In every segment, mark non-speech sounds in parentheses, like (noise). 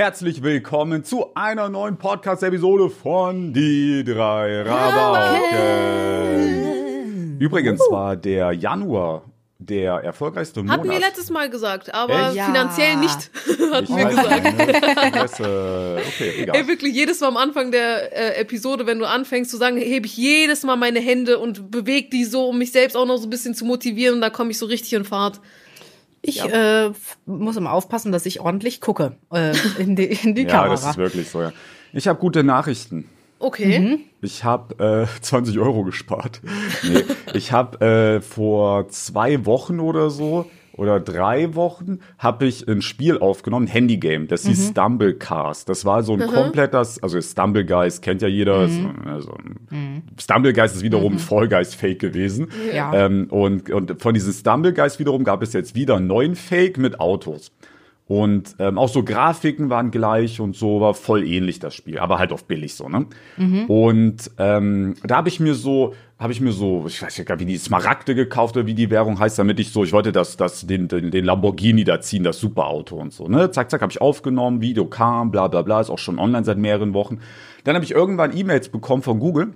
Herzlich willkommen zu einer neuen Podcast-Episode von Die drei Rabauken. Übrigens war der Januar der erfolgreichste Monat. Hatten wir letztes Mal gesagt, aber Echt? finanziell Ja. nicht, (laughs) hatten Ich wir gesagt. ne? Okay, egal. Ey, wirklich, jedes Mal am Anfang der äh, Episode, wenn du anfängst zu sagen, hebe ich jedes Mal meine Hände und bewege die so, um mich selbst auch noch so ein bisschen zu motivieren und da komme ich so richtig in Fahrt. Ich äh, f- muss immer aufpassen, dass ich ordentlich gucke äh, in die, in die (laughs) ja, Kamera. das ist wirklich so, ja. Ich habe gute Nachrichten. Okay. Mhm. Ich habe äh, (laughs) 20 Euro gespart. Nee, ich habe äh, vor zwei Wochen oder so oder drei Wochen habe ich ein Spiel aufgenommen, Handygame, das Mhm. hieß Stumblecast. Das war so ein komplettes, also Stumblegeist kennt ja jeder. Mhm. So, also, Stumblegeist ist wiederum Vollgeist-Fake gewesen. Ja. Ähm, und, und von diesem Stumblegeist wiederum gab es jetzt wieder einen neuen Fake mit Autos. Und ähm, auch so Grafiken waren gleich und so war voll ähnlich das Spiel, aber halt auf billig so, ne? Und ähm, da habe ich mir so, habe ich mir so, ich weiß nicht, gar, wie die Smaragde gekauft oder wie die Währung heißt, damit ich so, ich wollte das, das den, den, den Lamborghini da ziehen, das Superauto und so, ne? Zack, zack, habe ich aufgenommen, Video kam, bla bla bla, ist auch schon online seit mehreren Wochen. Dann habe ich irgendwann E-Mails bekommen von Google.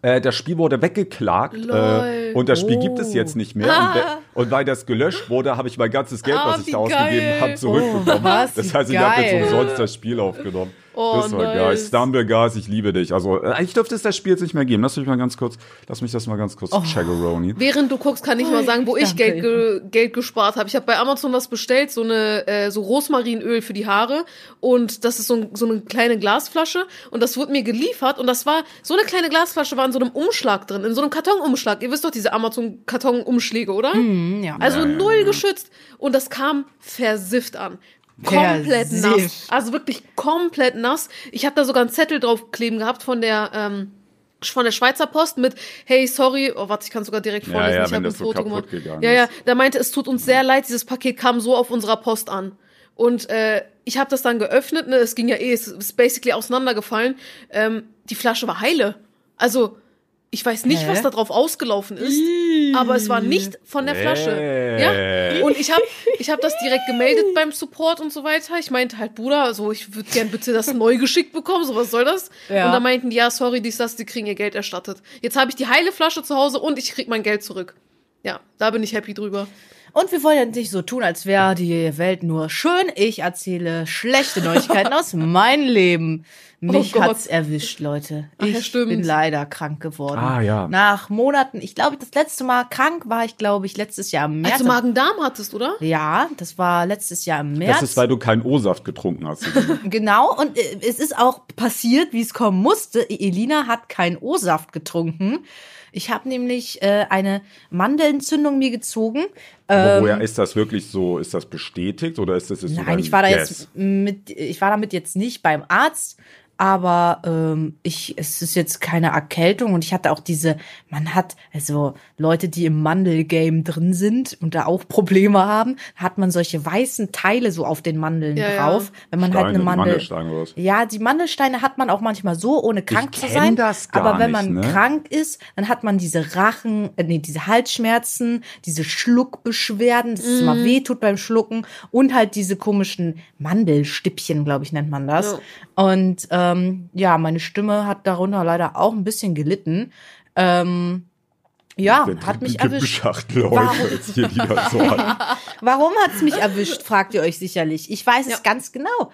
Äh, das Spiel wurde weggeklagt äh, und das Spiel gibt es jetzt nicht mehr. (laughs) We- und weil das gelöscht wurde, habe ich mein ganzes Geld, Ah, was ich wie da ausgegeben geil. habe, zurückbekommen. Oh, was? Das heißt, ich habe jetzt umsonst das Spiel aufgenommen. Oh, das war geil. nice. Stumblegas, ich liebe dich. Also äh, eigentlich dürfte es das Spiel jetzt nicht mehr geben. Lass mich mal ganz kurz, lass mich das mal ganz kurz Oh. Chaggeroni. Während du guckst, kann ich mal sagen, wo ich. Geld, ge Geld gespart habe. Ich habe bei Amazon was bestellt, so eine äh, so Rosmarinöl für die Haare und das ist so, ein, so eine kleine Glasflasche und das wurde mir geliefert und das war so eine kleine Glasflasche war in so einem Umschlag drin, in so einem Kartonumschlag. Ihr wisst doch diese Amazon Kartonumschläge, oder? Hm, ja. Also null geschützt und das kam versifft an. Komplett nass. Versifft. Also wirklich komplett nass. Ich habe da sogar einen Zettel drauf kleben gehabt von der ähm, von der Schweizer Post mit Hey, sorry, oh warte, ich kann sogar direkt Ja, vorlesen. ja, ich wenn habe ein so Foto gemacht. Ja, ja, da meinte, es tut uns sehr leid, dieses Paket kam so auf unserer Post an. Und äh, ich habe das dann geöffnet, ne, es ging ja eh, es ist basically auseinandergefallen. Ähm, die Flasche war heile. Also ich weiß nicht, Hä? was da drauf ausgelaufen ist, aber es war nicht von der Flasche. Äh. Ja? Und ich habe ich hab das direkt gemeldet beim Support und so weiter. Ich meinte halt, Bruder, also ich würde gern bitte das neu geschickt bekommen, so was soll das? Ja. Und da meinten die, ja, sorry, dies, das, die kriegen ihr Geld erstattet. Jetzt habe ich die heile Flasche zu Hause und ich krieg mein Geld zurück. Ja, da bin ich happy drüber. Und wir wollen ja nicht so tun, als wäre die Welt nur schön. Ich erzähle schlechte Neuigkeiten aus meinem Leben. Mich Oh Gott. hat's erwischt, Leute. Ach Ich stimmt. bin leider krank geworden. Ah, ja. Nach Monaten. Ich glaube, das letzte Mal krank war ich, glaube ich, letztes Jahr im März. Als du Magen-Darm hattest, oder? ja, das war letztes Jahr im März. Das ist, weil du keinen O-Saft getrunken hast. (laughs) Genau, und äh, es ist auch passiert, wie es kommen musste. Elina hat keinen O-Saft getrunken. Ich habe nämlich äh, eine Mandelentzündung mir gezogen. Aber woher ist das wirklich so? Ist das bestätigt oder ist das jetzt so Ähm, Nein, ich war da Guess? jetzt mit, ich war damit jetzt nicht beim Arzt, aber ähm, ich, es ist jetzt keine Erkältung und ich hatte auch diese, man hat, also Leute, die im Mandelgame drin sind und da auch Probleme haben, hat man solche weißen Teile so auf den Mandeln Ja, ja. drauf. Wenn man halt Steine, eine Mandel. Mandelsteine? Ja, die Mandelsteine hat man auch manchmal so, ohne krank zu sein. das gar aber wenn man nicht, ne? krank ist, dann hat man diese Rachen, äh, nee, diese Halsschmerzen, diese Schluckbeschwerden, dass es Mhm. immer weh tut beim Schlucken und halt diese komischen Mandelstippchen, glaube ich, nennt man das. Und ähm, ja, meine Stimme hat darunter leider auch ein bisschen gelitten. Ähm, ja, Der hat mich erwischt. Warum? hier so an. (laughs) Warum hat's mich erwischt, fragt ihr euch sicherlich. Ich weiß Ja. es ganz genau.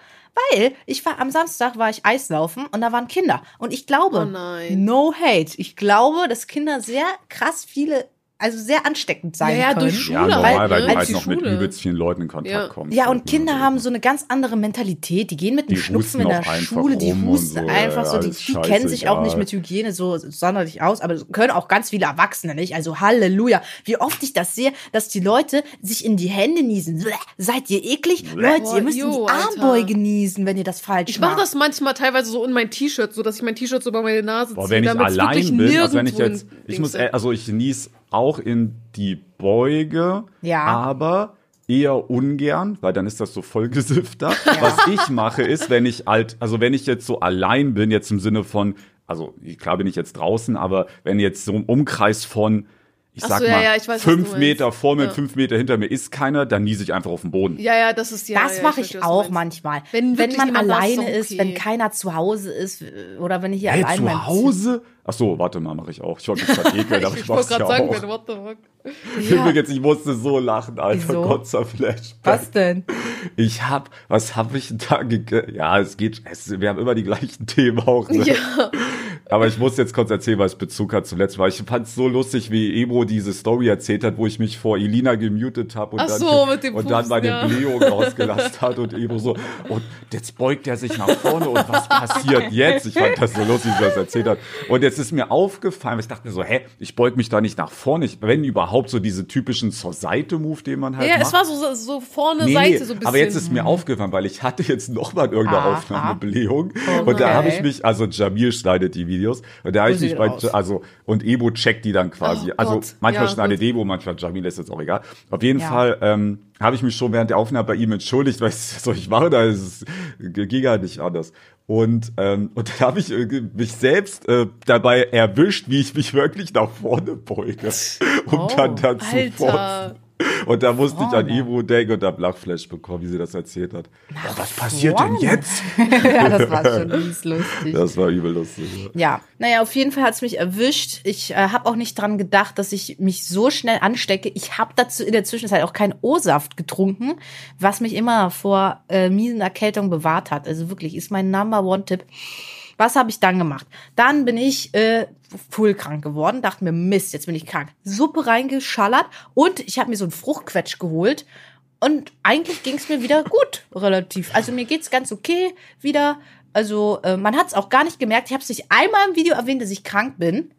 Weil ich war am Samstag war ich Eislaufen und da waren Kinder. Und ich glaube, Oh nein. no hate, ich glaube, dass Kinder sehr krass viele also sehr ansteckend sein Ja, ja, können. durch Schule Ja, normal, ne? weil du Als halt noch mit Schule. übelst vielen Leuten in Kontakt Ja. kommst. Ja, Halt und Kinder immer haben so. eine ganz andere Mentalität. Die gehen mit einem Schnupfen in der Schule, die husten so, einfach ja, so, die, die kennen sich auch nicht mit Hygiene so sonderlich aus, aber können auch ganz viele Erwachsene nicht. Also Halleluja. Wie oft ich das sehe, dass die Leute sich in die Hände niesen. Bleh, Seid ihr eklig? Leute, Boah, ihr müsst in die Alter. Armbeuge niesen, wenn ihr das falsch Ich macht. mache das manchmal teilweise so in mein T-Shirt, so dass ich mein T-Shirt so über meine Nase Boah, ziehe, ich wirklich allein bin, also wenn ich jetzt, ich muss, äh, also ich nies auch in die Beuge, Ja. aber eher ungern, weil dann ist das so vollgesifter. (laughs) Was ich mache ist, wenn ich halt, also wenn ich jetzt so allein bin, jetzt im Sinne von, also klar bin ich jetzt draußen, aber wenn jetzt so ein Umkreis von ich sag so, ja, mal, ja, ich weiß, fünf. Meter vor mir, Ja. fünf Meter hinter mir ist keiner, dann niese ich einfach auf den Boden. Ja, ja, das ist ja. Das ja, mache ich du auch manchmal. Wenn Wenn, man ist, alleine ist ist, okay. wenn keiner zu Hause ist oder wenn ich hier Hey, allein zu beim- Hause? Ach so, warte mal, mache ich auch. Ich wollte gerade (laughs) ekeln, aber ich, Ich mach's ja gerade sagen, auch. what the fuck. Übrigens, ich musste so lachen, Alter. Wieso? Gott zerflecht. Was denn? Ich hab, was hab ich da gegessen? Ja, es geht, es, wir haben immer die gleichen Themen auch. Ne? Ja. Aber ich muss jetzt kurz erzählen, was Bezug hat zuletzt, weil ich fand es so lustig, wie Ebro diese Story erzählt hat, wo ich mich vor Elina gemutet habe und, Ach dann, so, mit dem und dann Pupsen, meine ja. Blähung rausgelassen hat und Ebro so, und jetzt beugt er sich nach vorne und was passiert (laughs) jetzt? Ich fand das so lustig, wie er das erzählt hat. Und jetzt ist mir aufgefallen, weil ich dachte mir so, hä, ich beug mich da nicht nach vorne, ich, wenn überhaupt so diese typischen zur Seite Move, den man halt Ja, macht. es war so, so vorne, Nee, Seite so ein bisschen. aber jetzt ist mir aufgefallen, weil ich hatte jetzt noch mal in irgendeiner Aha. Aufnahme eine Blähung und da Okay. habe ich mich, also Jamil schneidet die Videos und da habe ich mich bei, also und Ebo checkt die dann quasi. Oh also Gott. manchmal Ja, schneidet gut. Ebo, manchmal Jamil, ist jetzt auch egal. Auf jeden Ja. Fall ähm, habe ich mich schon während der Aufnahme bei ihm entschuldigt, weil was soll ich (laughs) machen, da ist es ging halt nicht anders. Und, ähm, und dann habe ich äh, mich selbst äh, dabei erwischt, wie ich mich wirklich nach vorne beuge, (laughs) um Oh, dann dazu Alter. Und da musste ich an. Ivo denken und da Lachflash bekommen, wie sie das erzählt hat. Ja, was passiert denn jetzt? (laughs) ja, das war schon mies lustig. Das war übel lustig. Ja. Ja, naja, auf jeden Fall hat's mich erwischt. Ich äh, habe auch nicht dran gedacht, dass ich mich so schnell anstecke. Ich habe dazu in der Zwischenzeit auch keinen O-Saft getrunken, was mich immer vor äh, miesen Erkältung bewahrt hat. Also wirklich, ist mein Number One-Tipp. Was habe ich dann gemacht? Dann bin ich äh, full krank geworden, dachte mir, Mist, jetzt bin ich krank. Suppe reingeschallert und ich habe mir so einen Fruchtquetsch geholt. Und eigentlich ging es mir wieder gut, relativ. Also mir geht's ganz okay wieder. Also äh, man hat es auch gar nicht gemerkt. Ich habe es nicht einmal im Video erwähnt, dass ich krank bin.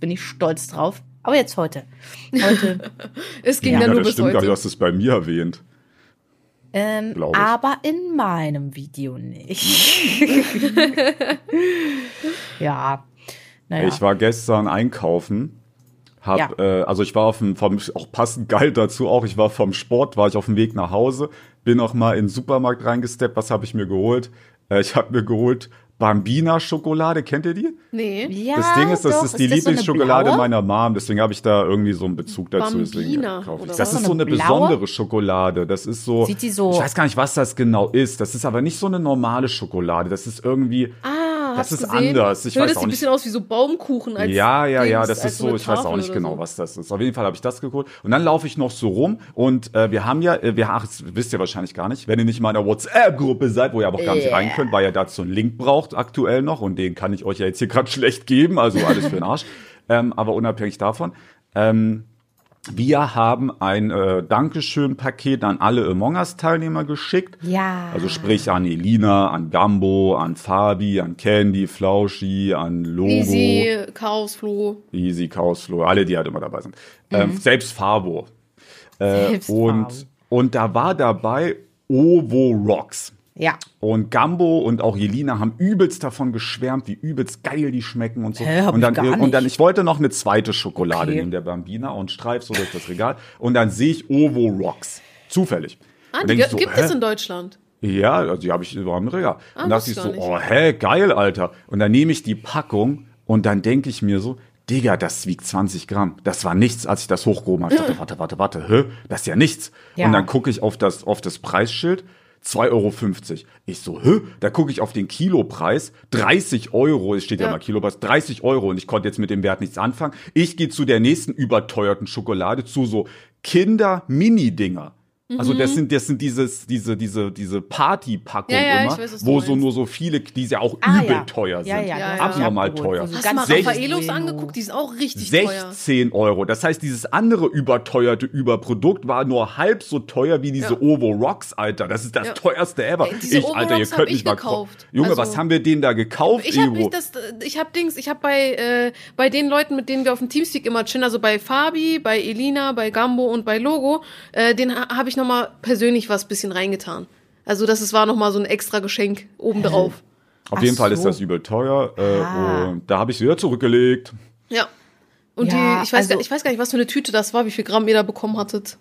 Bin ich stolz drauf. Aber jetzt heute. Heute. (laughs) Es ging Ja, ja, Ja, nur das bis stimmt, gar nicht, heute. du hast es bei mir erwähnt. Ähm, aber in meinem Video nicht. (laughs) ja. Naja. Ich war gestern einkaufen. Hab, Ja. äh, also ich war auf dem, vom, auch passend geil dazu auch, ich war vom Sport, war ich auf dem Weg nach Hause, bin noch mal in den Supermarkt reingesteppt, was habe ich mir geholt? Äh, ich habe mir geholt Bambina Schokolade, kennt ihr die? Nee. ja, das Ding ist, das doch. ist die das so Lieblingsschokolade blaue? meiner Mom, deswegen habe ich da irgendwie so einen Bezug dazu. deswegen Bambina, kaufe ich. oder Das was? ist so eine Blaue? besondere Schokolade. Das ist so. Sieht die so- Ich weiß gar nicht, was das genau ist. Das ist aber nicht so eine normale Schokolade. Das ist irgendwie. Ah, Das hast ist gesehen? anders. Ich Nö, weiß das auch sieht ein nicht. bisschen aus wie so Baumkuchen. Als ja, ja, ja, das ist so ich weiß auch nicht genau, so. was das ist. Auf jeden Fall habe ich das geholt. Und dann laufe ich noch so rum und äh, wir haben ja, äh, wir, ach, das wisst ihr wahrscheinlich gar nicht, wenn ihr nicht mal in einer WhatsApp-Gruppe seid, wo ihr aber auch gar nicht Yeah. rein könnt, weil ihr dazu einen Link braucht aktuell noch und den kann ich euch ja jetzt hier gerade (laughs) schlecht geben, also alles für den Arsch. ähm, aber unabhängig davon, ähm, wir haben ein äh, Dankeschön-Paket an alle Among Us-Teilnehmer geschickt. Ja. Also sprich an Elina, an Gambo, an Fabi, an Candy, Flauschi, an Logo. Easy, Chaos, Flo. Easy, Chaosflow, alle, die halt immer dabei sind. Ähm, selbst Fabo. Äh, Selbst und, Fabo. und da war dabei Ovo Rocks. Ja. Und Gambo und auch Jelina haben übelst davon geschwärmt, wie übelst geil die schmecken und so. Hä, hab und dann ich gar und dann nicht. ich wollte noch eine zweite Schokolade Okay. nehmen, der Bambina und streif so durch das Regal und dann sehe ich Ovo Rocks zufällig. Ah, Und die ich gibt hä? es in Deutschland. Ja, also die habe ich über im Regal. und dachte ich so, gar oh, hä, geil, Alter. Und dann nehme ich die Packung und dann denke ich mir so, Digga, das wiegt 20 Gramm. Das war nichts, als ich das hochgehoben habe. Ich dachte, (laughs) warte, warte, warte, hä? Das ist ja nichts. Ja. Und dann gucke ich auf das, auf das Preisschild. 2,50 Euro. Ich so, hä? Da gucke ich auf den Kilopreis. 30 Euro, es steht ja, Ja. mal Kilopreis, 30 Euro. Und ich konnte jetzt mit dem Wert nichts anfangen. Ich gehe zu der nächsten überteuerten Schokolade, zu so Kinder-Mini-Dinger. Also das sind das sind dieses diese diese diese Partypackung Ja, ja, immer, weiß, wo so nur so viele, die ja auch Ah, übel ja. teuer sind, Ja, ja, Ja, das ja. hab ich abnormal teuer. Hast du ganz mal Sech- Raffaelos Bueno. angeguckt? Die sind auch richtig teuer. 16 Euro. Das heißt, dieses andere überteuerte Überprodukt war nur halb so teuer wie diese Ja. Ovo Rocks, Alter. Das ist das Ja. teuerste ever. Ey, diese ich, Ovo Alter, ihr könnt ich mich mal gekauft. Junge, Also- was haben wir denen da gekauft, Ich habe nicht das, ich habe Dings, ich habe bei äh, bei den Leuten, mit denen wir auf dem Teamspeak immer chillen, also bei Fabi, bei Elina, bei Gambo und bei Logo, äh, den ha habe ich noch mal persönlich was bisschen reingetan. Also das ist, war noch mal so ein extra Geschenk obendrauf. Auf Ach jeden Fall ist so. das übel teuer. Äh, Ah. Und da habe ich wieder zurückgelegt. Ja. Und Ja, die, ich weiß, also- gar, ich weiß gar nicht, was für eine Tüte das war, wie viel Gramm ihr da bekommen hattet.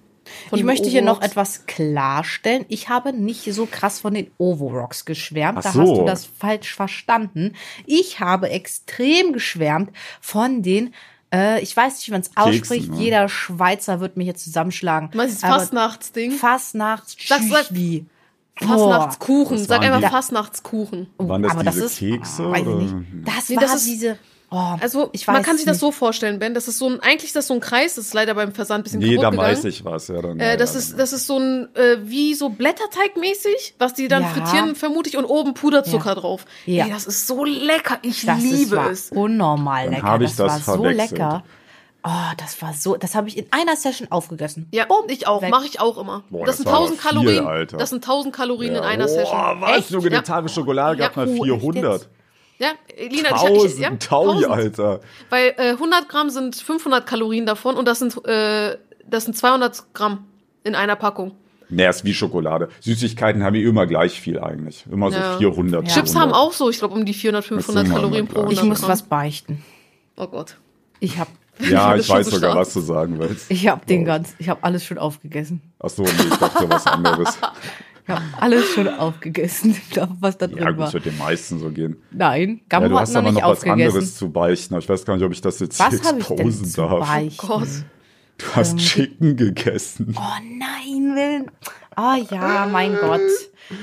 Ich möchte hier noch etwas klarstellen. Ich habe nicht so krass von den Ovo-Rocks geschwärmt. Ach da so. hast du das falsch verstanden. Ich habe extrem geschwärmt von den, äh, ich weiß nicht, wie man es ausspricht. ne? Jeder Schweizer wird mich jetzt zusammenschlagen. Du meinst das Aber Fastnachtsding? Fastnachts Sag- sag- Tschüchli. Fastnachtskuchen. Das Sag einfach Fastnachtskuchen. Waren das aber diese das ist, Kekse, Weiß ich nicht. Das Nee, war das ist- diese. Oh, Also ich man kann sich das nicht. so vorstellen, Ben. Das ist so ein, eigentlich ist das so ein Kreis. Das ist leider beim Versand ein bisschen Nee, da kaputt gegangen. weiß ich was. Ja, dann, Äh, ja, das ja, ist, dann. das ist so ein, äh, wie so Blätterteig-mäßig, was die dann Ja. frittieren, vermute ich, und oben Puderzucker Ja. drauf. Ja. Ey, das ist so lecker. Ich Das ist, liebe war es. unnormal Dann lecker. das, das war so lecker. Oh, das war so, das habe ich in einer Session aufgegessen. Ja, Bumm, ich auch. Mache ich auch immer. Boah, das, das sind war aber 1000 viel, Kalorien. Alter. Das sind 1000 Kalorien ja. in einer Session. Boah, was? Echt? Junge, ja. eine Tafel Schokolade Ja. gab mal Oh, echt 400. Ja, Lina, ich, ich, ja, 1000, Taui, 1000. Alter. Weil äh, 100 Gramm sind 500 Kalorien davon und das sind, äh, das sind 200 Gramm in einer Packung. Nee, ist wie Schokolade. Süßigkeiten haben die immer gleich viel eigentlich. Immer so Ja. 400. Chips 400. haben auch so, ich glaube, um die 400, 500 Das sind Kalorien pro gleich. 100 Ich muss Gramm. was beichten. Oh Gott. Ich habe (laughs) Ja, ich schon weiß sogar, was du sagen willst. ich hab den ganz, ich habe alles schon aufgegessen. Ach so, nee, ich dachte was anderes. (laughs) Ich habe alles schon aufgegessen, (laughs) was da drin Ja, gut, war. es wird den meisten so gehen. Nein, Ja, Gambo du hat hast noch aber nicht noch was anderes zu beichten. Ich weiß gar nicht, ob ich das jetzt Was hier habe ich denn exposen zu darf. beichten? Gott. Du hast Chicken gegessen. Oh nein, Willen. Oh ja, mein Gott.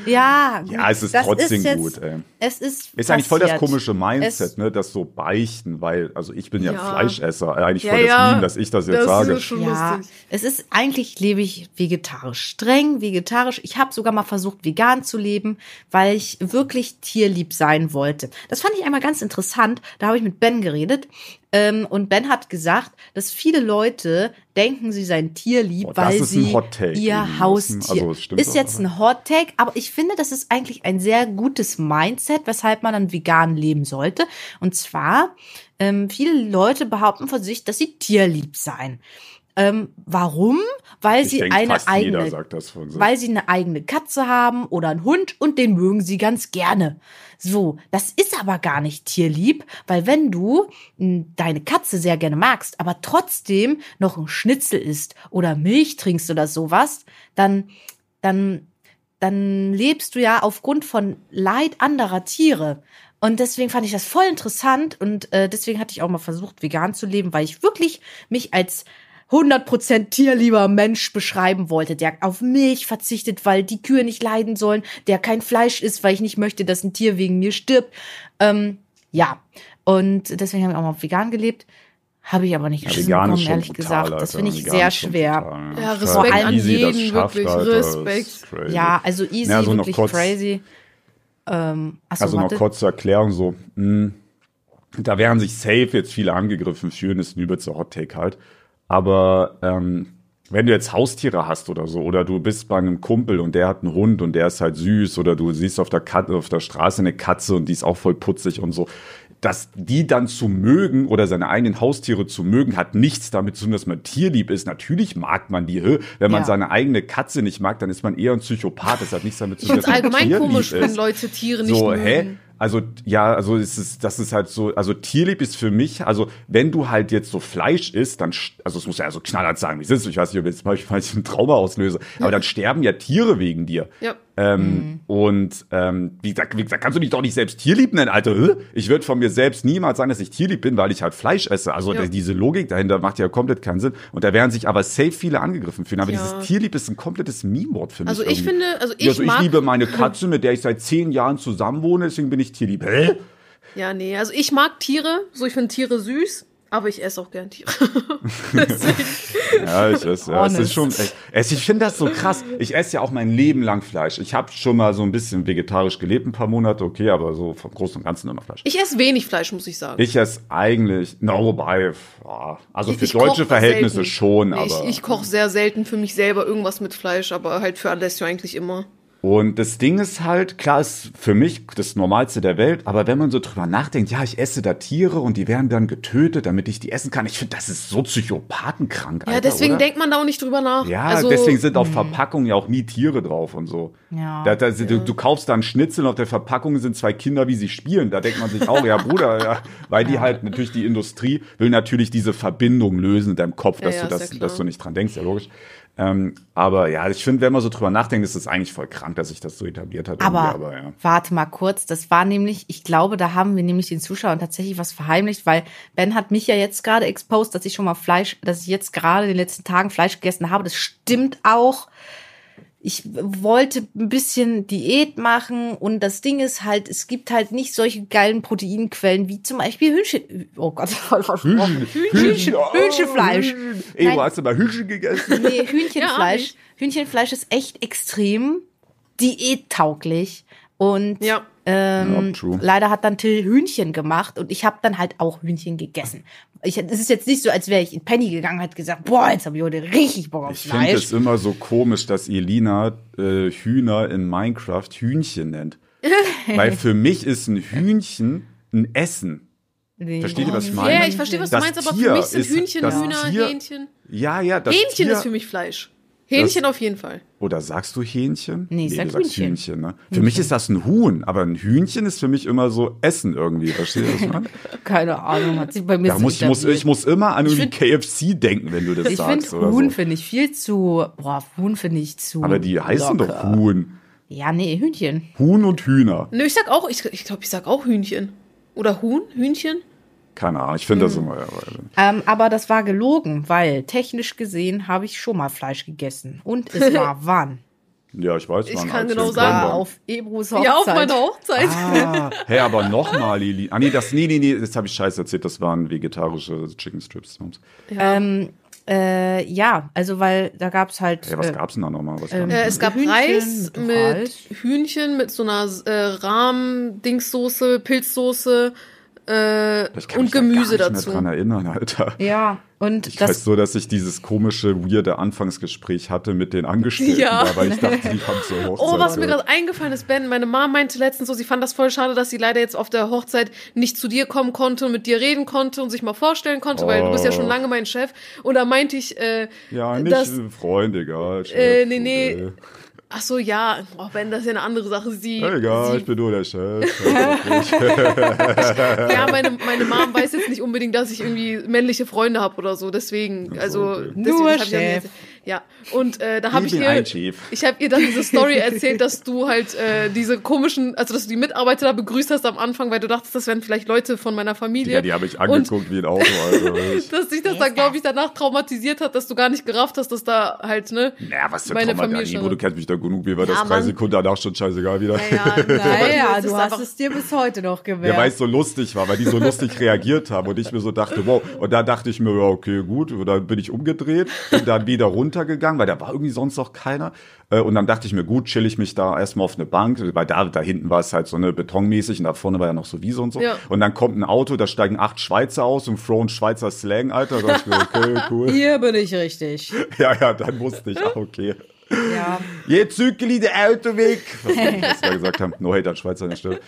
Ja, gut, Ja, es ist das trotzdem jetzt, gut, ey. Es ist Ist eigentlich voll das komische Mindset, Es- ne, das so beichten, weil, also ich bin ja, Ja. Fleischesser, äh, eigentlich Ja, voll das ja. Meme, dass ich das jetzt Das sage. ist schon Ja, lustig. es ist eigentlich lebe ich vegetarisch, streng vegetarisch. Ich habe sogar mal versucht, vegan zu leben, weil ich wirklich tierlieb sein wollte. Das fand ich einmal ganz interessant. Da habe ich mit Ben geredet. Ähm, und Ben hat gesagt, dass viele Leute denken, sie seien tierlieb, Oh, weil ist ein sie ihr. Haustier. Also, ist jetzt ein Hot Take, aber ich finde, das ist eigentlich ein sehr gutes Mindset, weshalb man dann vegan leben sollte. Und zwar, ähm, viele Leute behaupten von sich, dass sie tierlieb seien. Ähm, warum? Weil Ich sie denk, eine eigene, weil sie eine eigene Katze haben oder einen Hund und den mögen sie ganz gerne. So, das ist aber gar nicht tierlieb, weil wenn du mh, deine Katze sehr gerne magst, aber trotzdem noch ein Schnitzel isst oder Milch trinkst oder sowas, dann, dann, dann lebst du ja aufgrund von Leid anderer Tiere. Und deswegen fand ich das voll interessant und äh, deswegen hatte ich auch mal versucht, vegan zu leben, weil ich wirklich mich als 100% tierlieber Mensch beschreiben wollte, der auf Milch verzichtet, weil die Kühe nicht leiden sollen, der kein Fleisch isst, weil ich nicht möchte, dass ein Tier wegen mir stirbt. Ähm, ja, und deswegen habe ich auch mal vegan gelebt. Habe ich aber nicht Ja, bekommen, schon ehrlich brutal, gesagt. Das Alter. finde ich Vegan sehr schwer. brutal. Ja, Ist Respekt an das jeden, schafft, wirklich. Alter. Das Respekt. Ja, also easy, Ja, so wirklich kurz- crazy. Ähm, achso, Also noch kurz zur Erklärung so, mh, da werden sich safe jetzt viele angegriffen fühlen, ist ein übelster Hot Take halt. Aber ähm, wenn du jetzt Haustiere hast oder so, oder du bist bei einem Kumpel und der hat einen Hund und der ist halt süß, oder du siehst auf der, Kat auf der Straße eine Katze und die ist auch voll putzig und so, dass die dann zu mögen oder seine eigenen Haustiere zu mögen, hat nichts damit zu tun, dass man tierlieb ist. Natürlich mag man die. Wenn man Ja. seine eigene Katze nicht mag, dann ist man eher ein Psychopath. Das hat nichts damit zu Ich tun, dass man allgemein tierlieb komisch, wenn ist. Leute Tiere nicht So, mögen. hä? Also, ja, also es ist, das ist halt so, also tierlieb ist für mich, also wenn du halt jetzt so Fleisch isst, dann, also es muss ja so knallhart sagen, wie es ist, ich weiß nicht, ob ich jetzt manchmal ein Trauma auslöse, aber dann sterben ja Tiere wegen dir. Ja. Ähm, Und ähm, wie, gesagt, wie gesagt, kannst du dich doch nicht selbst tierlieb nennen, Alter. Ich würde von mir selbst niemals sagen, dass ich tierlieb bin, weil ich halt Fleisch esse. Also Ja. diese Logik dahinter macht ja komplett keinen Sinn. Und da werden sich aber safe viele angegriffen fühlen. Aber Ja. dieses tierlieb ist ein komplettes Meme-Wort für mich. Also ich irgendwie. finde, also ich also ich mag- liebe meine (laughs) Katze, mit der ich seit zehn Jahren zusammen wohne, deswegen bin ich tierlieb. Hä? Ja, nee, also ich mag Tiere, so ich finde Tiere süß. Aber ich esse auch gern Tiere. (laughs) Ja, ich esse, ja, es ist schon. Es, ich finde das so krass. Ich esse ja auch mein Leben lang Fleisch. Ich habe schon mal so ein bisschen vegetarisch gelebt, ein paar Monate, okay, aber so vom Großen und Ganzen immer Fleisch. Ich esse wenig Fleisch, muss ich sagen. Ich esse eigentlich, no, wobei, ja, also für Ich deutsche koch Verhältnisse schon, Nee, aber. Ich, ich koche sehr selten für mich selber irgendwas mit Fleisch, aber halt für Alessio eigentlich immer. Und das Ding ist halt, klar, ist für mich das Normalste der Welt, aber wenn man so drüber nachdenkt, ja, ich esse da Tiere und die werden dann getötet, damit ich die essen kann, ich finde, das ist so psychopathenkrank. Ja, Alter, deswegen oder? denkt man da auch nicht drüber nach. Ja, also, deswegen sind auf Verpackungen ja auch nie Tiere drauf und so. Ja. Da, da, Du, du kaufst da einen Schnitzel und auf der Verpackung sind zwei Kinder, wie sie spielen. Da denkt man sich auch, ja, Bruder, (laughs) ja. Weil die halt natürlich, die Industrie will natürlich diese Verbindung lösen in deinem Kopf, dass Ja, ja, du das, dass du nicht dran denkst, ja logisch. Ähm, aber ja, ich finde, wenn man so drüber nachdenkt, ist es eigentlich voll krank, dass sich das so etabliert hat. Aber, aber ja. warte mal kurz, das war nämlich, ich glaube, da haben wir nämlich den Zuschauern tatsächlich was verheimlicht, weil Ben hat mich ja jetzt gerade exposed, dass ich schon mal Fleisch, dass ich jetzt gerade in den letzten Tagen Fleisch gegessen habe. Das stimmt auch. Ich wollte ein bisschen Diät machen und das Ding ist halt, es gibt halt nicht solche geilen Proteinquellen wie zum Beispiel Hühnchen. Oh Gott, (laughs) voll versprochen. Hühnchen, oh, Hühnchenfleisch. Hühnchen. Ey, Nein. wo hast du mal Hühnchen gegessen? Nee, Hühnchenfleisch. Ja, Hühnchenfleisch ist echt extrem diättauglich. Und Ja. Ähm, Ja, leider hat dann Till Hühnchen gemacht und ich habe dann halt auch Hühnchen gegessen. Ich, es ist jetzt nicht so, als wäre ich in Penny gegangen und hätte gesagt, boah, jetzt habe ich heute richtig Bock auf Ich finde es Fleisch. immer so komisch, dass Elina äh, Hühner in Minecraft Hühnchen nennt. (laughs) Weil für mich ist ein Hühnchen ein Essen. Nee. Versteht ihr, was ich meine? Ja, ich verstehe, was du Das meinst, aber Tier für mich sind ist- Hühnchen, das Hühner, Tier- Hähnchen. Ja, ja, das Hähnchen Tier, ist für mich Fleisch. Hähnchen auf jeden Fall. Oder sagst du Hähnchen? Nee, ich sag du sagst Hühnchen. Hühnchen. ne? Für mich ist das ein Huhn, aber ein Hühnchen ist für mich immer so Essen irgendwie. Verstehst du, was ich? (laughs) Keine Ahnung, hat sich bei mir Da so muss, ich, muss, ich muss immer an irgendwie KFC denken, wenn du das Ich sagst. finde oder Huhn so. finde ich viel zu, boah, Huhn finde ich zu Aber die heißen doch. Huhn. Ja, nee, Hühnchen. Huhn und Hühner. Nö, ich sag auch, ich, ich glaube, ich sag auch Hühnchen. Oder Huhn? Hühnchen? Keine Ahnung, ich finde Hm. das immer. Ja, Ähm, aber das war gelogen, weil technisch gesehen habe ich schon mal Fleisch gegessen. Und es (laughs) war wann? ja, ich weiß. Ich wann, kann als wir genau sagen, auf Ebrus Hochzeit. Ja, auf meiner Hochzeit. Ah, (laughs) hey, aber nochmal, Lili. Ah, nee, das, nee, nee, nee, das habe ich scheiße erzählt. Das waren vegetarische Chicken Strips. Ähm, äh, ja, also weil da gab's halt. Hey, was äh, gab's denn da nochmal? Was Äh, es gab Hühnchen Reis mit mit Reis. Hühnchen, mit so einer äh, Rahm-Dingssoße, Pilzsoße äh, ich kann und mich da Gemüse gar nicht dazu. Mehr dran erinnern, Alter. ja, und Ich das. weiß so, dass ich dieses komische, weirde Anfangsgespräch hatte mit den Angestellten Ja. da, weil ich dachte, die haben zur Hochzeit. (laughs) Oh, was mir gerade eingefallen ist, Ben, meine Mama meinte letztens so, sie fand das voll schade, dass sie leider jetzt auf der Hochzeit nicht zu dir kommen konnte und mit dir reden konnte und sich mal vorstellen konnte, weil du bist ja schon Oh. lange mein Chef. Und da meinte ich, äh, Ja, nicht dass, äh, Freund, egal. Chef, äh, nee, nee. Ach so, ja, oh, Ben, das ja eine andere Sache. Sie, Egal, sie ich bin nur der Chef. (laughs) Ja, meine, meine Mom weiß jetzt nicht unbedingt, dass ich irgendwie männliche Freunde habe oder so. Deswegen, also okay. deswegen Nur hab ich dann Chef. Ja, und äh, da habe Ich ihr, ich habe ihr dann diese Story erzählt, dass du halt äh, diese komischen, also dass du die Mitarbeiter da begrüßt hast am Anfang, weil du dachtest, das wären vielleicht Leute von meiner Familie. Ja, die habe ich Und angeguckt wie ein Auto. Also. (laughs) Ich, dass dich das dann, glaube ich, danach traumatisiert hat, dass du gar nicht gerafft hast, dass da halt, ne? naja, was für meine Trauma, Familie du kennst mich da genug, wie war das Ja, drei Mann. Sekunden danach schon scheißegal wieder. (laughs) Naja, naja, es du ist hast einfach- es dir bis heute noch Ja, gewährt. weil es so lustig war, weil die so lustig reagiert haben und ich mir so dachte, wow. Und da dachte ich mir, ja, okay, gut. Und dann bin ich umgedreht, bin dann wieder runtergegangen, weil da war irgendwie sonst noch keiner. Äh, Und dann dachte ich mir, gut, chill ich mich da erstmal auf eine Bank, weil da, da hinten war es halt so eine betonmäßig und da vorne war ja noch so Wiese und so. Ja. Und dann kommt ein Auto, da steigen acht Schweizer aus und thrown Schweizer Slang, Alter. Da dachte ich mir, okay, (laughs) cool. Hier bin ich richtig. (laughs) Ja, ja, dann wusste ich, ah, okay. Ja. Jetzt Zückeli, der Auto weg. Was, was wir gesagt haben. No hate an Schweizer an der Stelle.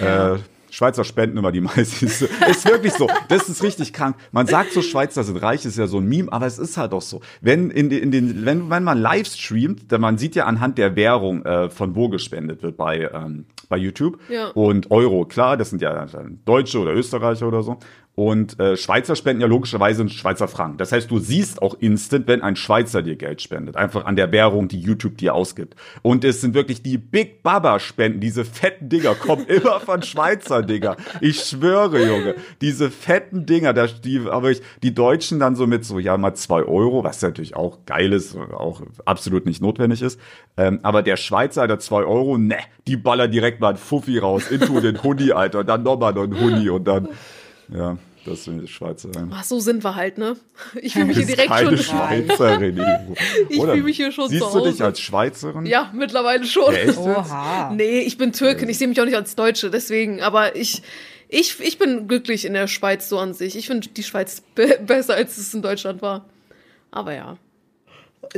Äh, Schweizer spenden immer die meisten. (laughs) Ist, wirklich so. Das ist richtig krank. Man sagt so, Schweizer sind reich, ist ja so ein Meme, aber es ist halt auch so. Wenn in, den- in den, wenn, wenn man live streamt, dann man sieht ja anhand der Währung, äh, von wo gespendet wird bei, ähm, bei YouTube. Ja. Und Euro, klar, das sind ja Deutsche oder Österreicher oder so. Und äh, Schweizer spenden ja logischerweise in Schweizer Franken. Das heißt, du siehst auch instant, wenn ein Schweizer dir Geld spendet. Einfach an der Währung, die YouTube dir ausgibt. Und es sind wirklich die Big Baba Spenden. Diese fetten Dinger kommen (laughs) immer von Schweizer Dinger. Ich schwöre, Junge. Diese fetten Dinger, da, die, aber ich, die Deutschen dann so mit so, ja, mal zwei Euro, was natürlich auch geil ist, auch absolut nicht notwendig ist. Ähm, aber der Schweizer, der zwei Euro, ne, die ballern direkt mal ein Fuffi raus, into den Huni, Alter. Und dann nochmal noch ein Huni und dann, ja. Das sind die Schweizerin. Ach, so sind wir halt, ne? (laughs) Ich fühle (laughs) mich hier direkt keine schon. Schweizerin. (laughs) Ich Oder fühl mich hier schon Siehst zu du dich Hause. als Schweizerin? Ja, mittlerweile schon. Ja? Oha. Nee, ich bin Türkin, ich sehe mich auch nicht als Deutsche, deswegen, aber ich, ich, ich bin glücklich in der Schweiz so an sich. Ich finde die Schweiz be besser, als es in Deutschland war. Aber ja.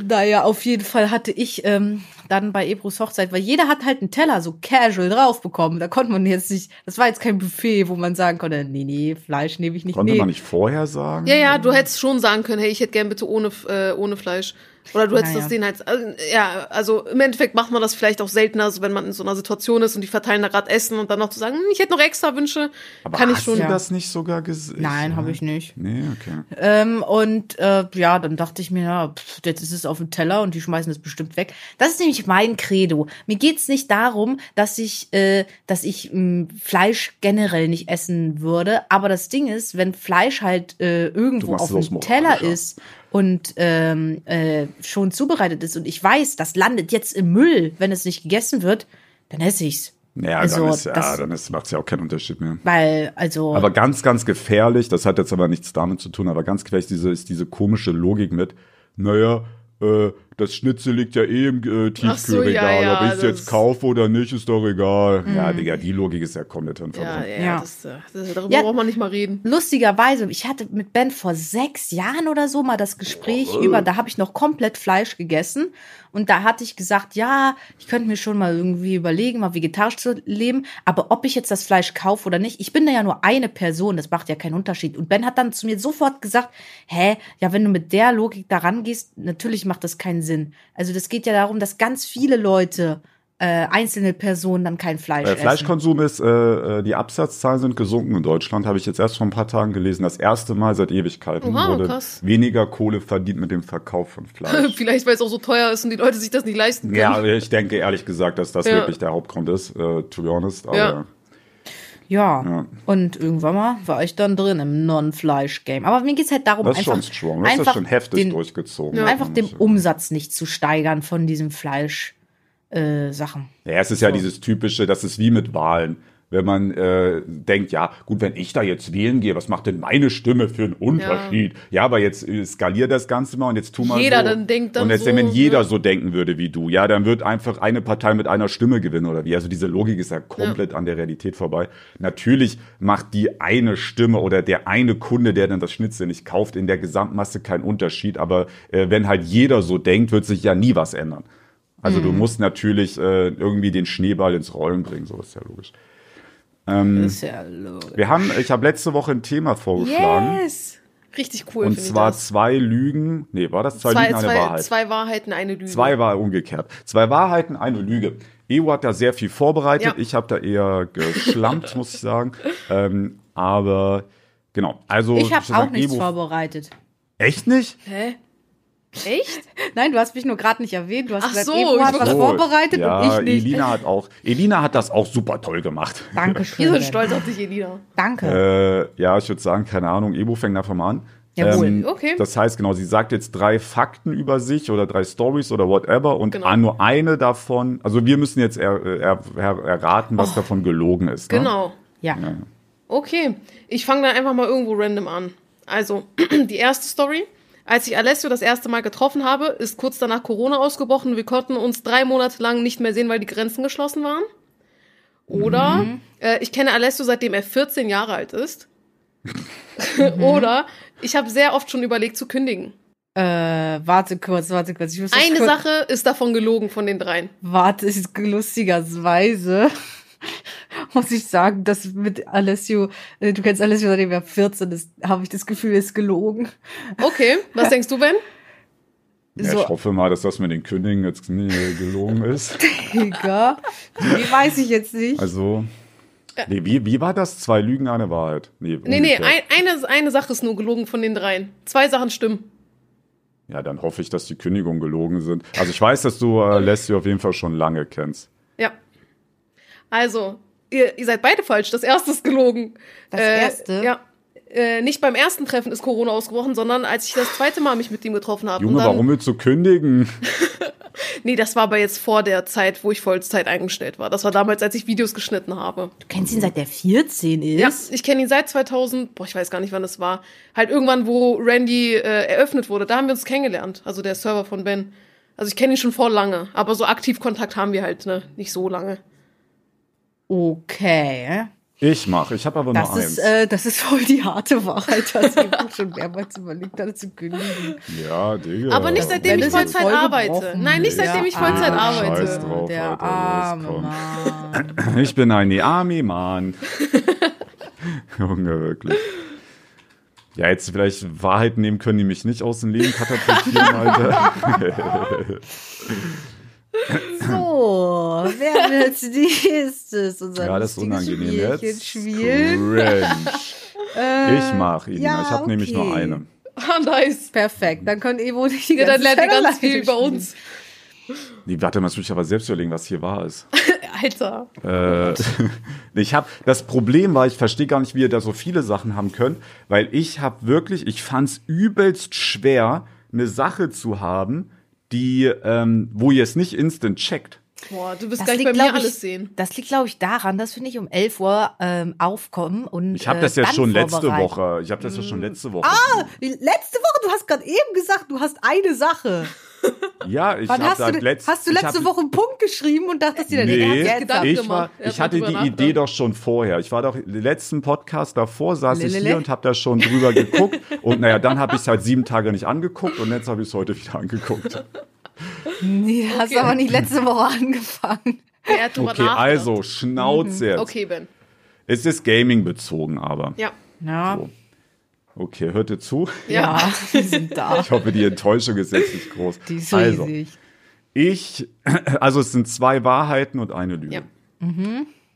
Naja, auf jeden Fall hatte ich ähm, dann bei Ebros Hochzeit, weil jeder hat halt einen Teller so casual drauf bekommen. Da konnte man jetzt nicht, das war jetzt kein Buffet, wo man sagen konnte, nee, nee, Fleisch nehme ich nicht. Konnte nee. man nicht vorher sagen? Ja, ja, du hättest schon sagen können, hey, ich hätte gern bitte ohne, äh, ohne Fleisch. Oder du hättest Naja. das denen halt, äh, ja, also im Endeffekt macht man das vielleicht auch seltener, also wenn man in so einer Situation ist und die verteilen da gerade Essen und dann noch zu sagen, hm, ich hätte noch extra Wünsche, Aber kann ich hast schon. du das nicht sogar gesehen? Nein, habe ich nicht. Nee, okay. Ähm, und äh, ja, dann dachte ich mir, ja, pff, jetzt ist es auf dem Teller und die schmeißen es bestimmt weg. Das ist nämlich mein Credo. Mir geht's nicht darum, dass ich, äh, dass ich mh, Fleisch generell nicht essen würde. Aber das Ding ist, wenn Fleisch halt äh, irgendwo auf es dem Teller ist und ähm, äh, schon zubereitet ist und ich weiß, das landet jetzt im Müll, wenn es nicht gegessen wird, dann esse ich's. Ja, Also, dann ist ja, dann ist, macht's ja auch keinen Unterschied mehr. Weil, also. Aber ganz, ganz gefährlich, das hat jetzt aber nichts damit zu tun, aber ganz gefährlich diese, ist diese komische Logik mit, naja, äh, das Schnitzel liegt ja eh im äh, Ach so, Tiefkühlregal, ja, ja, ob ich es jetzt kaufe oder nicht, ist doch egal. Ja, Digga, die Logik ist ja komplett ja, hinverbrannt. ja, Ja. Das, äh, das, darüber Ja. braucht man nicht mal reden. lustigerweise, ich hatte mit Ben vor sechs Jahren oder so mal das Gespräch Oh. über, da habe ich noch komplett Fleisch gegessen und da hatte ich gesagt, ja, ich könnte mir schon mal irgendwie überlegen, mal vegetarisch zu leben, aber ob ich jetzt das Fleisch kaufe oder nicht, ich bin da ja nur eine Person, das macht ja keinen Unterschied. Und Ben hat dann zu mir sofort gesagt, hä, ja, wenn du mit der Logik da rangehst, natürlich macht das keinen Sinn. Also das geht ja darum, dass ganz viele Leute, äh, einzelne Personen dann kein Fleisch Äh, essen. Fleischkonsum ist, äh, äh, die Absatzzahlen sind gesunken in Deutschland, habe ich jetzt erst vor ein paar Tagen gelesen. Das erste Mal seit Ewigkeiten Oha, wurde krass. weniger Kohle verdient mit dem Verkauf von Fleisch. (laughs) Vielleicht, weil es auch so teuer ist und die Leute sich das nicht leisten können. ja, ich denke ehrlich gesagt, dass das Ja. wirklich der Hauptgrund ist, äh, to be honest. Aber Ja. Ja. Ja. Und irgendwann mal war ich dann drin im Non-Fleisch-Game. Aber mir geht's halt darum, das ist einfach, schon strong. Das ist einfach schon heftig den, durchgezogen. einfach Man den muss- Umsatz nicht zu steigern von diesem Fleisch. Äh, Sachen. Ja, es ist ja dieses typische, das ist wie mit Wahlen. Wenn man äh, denkt, ja, gut, wenn ich da jetzt wählen gehe, was macht denn meine Stimme für einen Unterschied? Ja, aber jetzt äh, skalier das Ganze mal und jetzt tu mal Jeder so. dann denkt dann Und jetzt, so, wenn jeder ne? so denken würde wie du, ja, dann wird einfach eine Partei mit einer Stimme gewinnen oder wie. Also diese Logik ist ja komplett an der Realität vorbei. Natürlich macht die eine Stimme oder der eine Kunde, der dann das Schnitzel nicht kauft, in der Gesamtmasse keinen Unterschied. Aber äh, wenn halt jeder so denkt, wird sich ja nie was ändern. Also Mhm. du musst natürlich äh, irgendwie den Schneeball ins Rollen bringen, so ist ja logisch. Das ist ja logisch. Wir haben, ich habe letzte Woche ein Thema vorgeschlagen. Yes! Richtig cool. Und zwar zwei Lügen, nee, war das zwei, zwei, Lügen, eine zwei, Wahrheit? zwei Wahrheiten, eine Lüge. Zwei war umgekehrt. Zwei Wahrheiten, eine Lüge. EU hat da sehr viel vorbereitet. Ja. Ich habe da eher geschlampt, (laughs) muss ich sagen. Ähm, aber genau. Also Ich habe auch nichts Ewo- vorbereitet. Echt nicht? Hä? Echt? Nein, du hast mich nur gerade nicht erwähnt. Du hast Ach gesagt, so, Ebro ich hat was vorbereitet ja, und ich nicht. Elina hat auch. Elina hat das auch super toll gemacht. Dankeschön. Wir sind stolz auf dich, Elina. Danke. Äh, ja, ich würde sagen, keine Ahnung, Ebo fängt einfach mal an. Ähm, Jawohl. Okay. Das heißt, genau, sie sagt jetzt drei Fakten über sich oder drei Stories oder whatever und Genau. ah, nur eine davon, also wir müssen jetzt er, er, er, erraten, was davon gelogen ist. Ne? Genau. ja. Okay. Ich fange dann einfach mal irgendwo random an. Also, (clears throat) die erste Story. Als ich Alessio das erste Mal getroffen habe, ist kurz danach Corona ausgebrochen. Wir konnten uns drei Monate lang nicht mehr sehen, weil die Grenzen geschlossen waren. Oder äh, ich kenne Alessio, seitdem er 14 Jahre alt ist. (laughs) Oder ich habe sehr oft schon überlegt zu kündigen. Äh, warte kurz, warte kurz. Eine kurz, Sache ist davon gelogen von den dreien. Warte, ist lustigerweise. (laughs) Muss ich sagen, dass mit Alessio, äh, du kennst Alessio, seitdem er 14 ist, habe ich das Gefühl, ist gelogen. Okay, was denkst du, Ben? Ja, So. Ich hoffe mal, dass das mit den Kündigen jetzt nie gelogen ist. (laughs) Digga. Nee, weiß ich jetzt nicht. Also, nee, wie, wie war das? Zwei Lügen, eine Wahrheit? Nee, Nee, nee, ein, eine, eine Sache ist nur gelogen von den dreien. Zwei Sachen stimmen. Ja, dann hoffe ich, dass die Kündigungen gelogen sind. Also ich weiß, dass du äh, Leslie auf jeden Fall schon lange kennst. Ja. Also, ihr, ihr seid beide falsch. Das erste ist gelogen. Das erste? Ja. Äh, nicht beim ersten Treffen ist Corona ausgebrochen, sondern als ich das zweite Mal mich mit ihm getroffen habe. Junge, Und dann, warum willst du kündigen? (laughs) Nee, das war aber jetzt vor der Zeit, wo ich Vollzeit eingestellt war. Das war damals, als ich Videos geschnitten habe. Du kennst ihn seit der 14 ist? Ja, ich kenne ihn seit 2000, boah, ich weiß gar nicht, wann es war. Halt irgendwann, wo Randy äh, eröffnet wurde, da haben wir uns kennengelernt. Also der Server von Ben. Also ich kenne ihn schon vor lange, aber so aktiv Kontakt haben wir halt, ne, nicht so lange. Okay. Ich mache, ich habe aber nur Das eins. ist, äh, das ist voll die harte Wahrheit, dass ich (laughs) schon mehrmals überlegt hatte zu kündigen. ja, Digga. Aber nicht seitdem Wenn ich Vollzeit voll arbeite. Nein, nicht seitdem ich Vollzeit ah, arbeite. scheiß drauf. Der Alter, arme. Mann. (laughs) Ich bin ein Army-Mann. (laughs) Junge, wirklich. Ja, jetzt vielleicht Wahrheiten nehmen können, die mich nicht aus dem Leben katapultieren, Alter. (laughs) So, wer wird als (laughs) nächstes unser Ja, das ist unangenehm jetzt. spielen? Cringe. Ich mach ihn. ja, ich habe nämlich nur okay. eine. Ah, nice. Perfekt, dann können Evo nicht die Ja, dann ganze lernt ihr ganz viel über uns. Nee, warte mal, muss ich aber selbst überlegen, was hier wahr ist. (laughs) Alter. Äh, ich habe das Problem war, ich verstehe gar nicht, wie ihr da so viele Sachen haben könnt, weil ich habe wirklich, ich fand's übelst schwer, eine Sache zu haben, die, ähm, wo ihr es nicht instant checkt. Boah, du bist Das gleich liegt, bei mir ich, alles sehen. Das liegt, glaube ich, daran, dass wir nicht um 11 Uhr ähm, aufkommen und Ich habe äh, das ja dann schon letzte. Woche. Ich habe das ja schon letzte Woche. Ah, letzte Woche, du hast gerade eben gesagt, du hast eine Sache. (laughs) ja, ich Wann habe hast, du, letzt, hast du ich letzte hab- Woche einen Punkt geschrieben und dachtest dir dann, Nee, nee, jetzt gedacht ich ich, war, ich hatte die Idee doch schon vorher. Ich war doch den letzten Podcast davor, saß ich Lelele. hier und habe da schon drüber geguckt. Und naja, dann habe ich es halt sieben Tage nicht angeguckt und jetzt habe ich es heute wieder angeguckt. Nee, hast Okay. aber nicht letzte Woche angefangen. Er hat drüber Okay, also Schnauze jetzt. Okay, Ben. Es ist Gaming bezogen, aber. Ja. Ja, So. Okay, hört ihr zu? Ja. wir sind da. Ich hoffe, die Enttäuschung ist jetzt nicht groß. Die ist also, riesig. ich, (clears throat) also es sind zwei Wahrheiten und eine Lüge. Ja.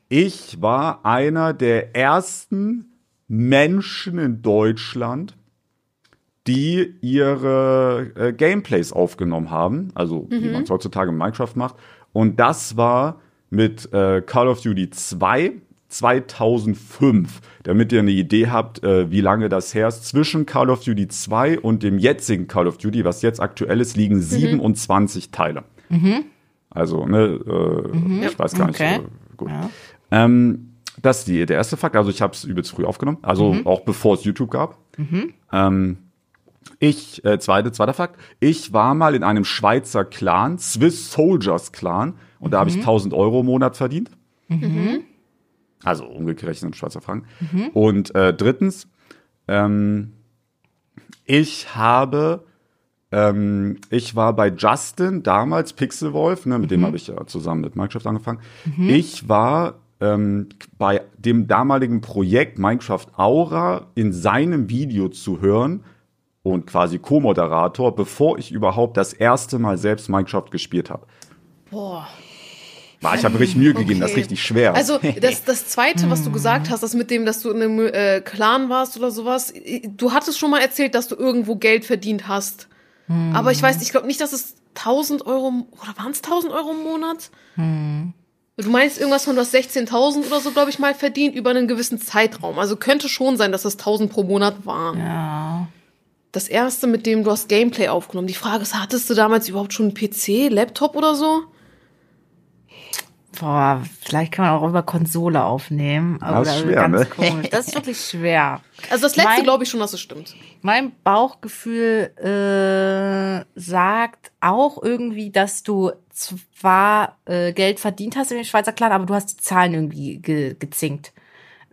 Ich war einer der ersten Menschen in Deutschland, die ihre äh, Gameplays aufgenommen haben, also wie man es heutzutage in Minecraft macht. Und das war mit äh, Call of Duty 2 2005, damit ihr eine Idee habt, äh, wie lange das her ist. Zwischen Call of Duty 2 und dem jetzigen Call of Duty, was jetzt aktuell ist, liegen 27 Teile. Also, ne, äh, ich weiß gar nicht. Okay. Äh, gut. Ähm, das ist die, der erste Fakt. Also ich habe es übelst früh aufgenommen, also auch bevor es YouTube gab. Ähm, ich, äh, zweite, zweiter Fakt, ich war mal in einem Schweizer Clan, Swiss Soldiers Clan, und da habe ich 1000 Euro im Monat verdient. Also umgerechnet in Schweizer Franken. Und äh, drittens, ähm, ich habe, ähm, ich war bei Justin, damals Pixelwolf, ne, mit dem habe ich ja zusammen mit Minecraft angefangen. Ich war ähm, bei dem damaligen Projekt Minecraft Aura in seinem Video zu hören und quasi Co-Moderator, bevor ich überhaupt das erste Mal selbst Minecraft gespielt habe. Boah. War, ich habe richtig Mühe gegeben, das ist Okay. richtig schwer. Also (laughs) das, das Zweite, was du gesagt hast, das mit dem, dass du in einem äh, Clan warst oder sowas, du hattest schon mal erzählt, dass du irgendwo Geld verdient hast. Aber ich weiß, ich glaube nicht, dass es 1000 Euro, oder waren es 1000 Euro im Monat? Du meinst irgendwas von, du hast 16.000 oder so, glaube ich, mal verdient über einen gewissen Zeitraum. Also könnte schon sein, dass es 1000 pro Monat waren. Ja. Das erste, mit dem du hast Gameplay aufgenommen. Die Frage ist, hattest du damals überhaupt schon einen PC, Laptop oder so? Boah, vielleicht kann man auch über Konsole aufnehmen. Das Aber ist schwer, ganz ne? komisch. Das ist wirklich schwer. Also das letzte glaube ich schon, dass es stimmt. Mein Bauchgefühl äh, sagt auch irgendwie, dass du zwar äh, Geld verdient hast in den Schweizer Clan, aber du hast die Zahlen irgendwie ge gezinkt.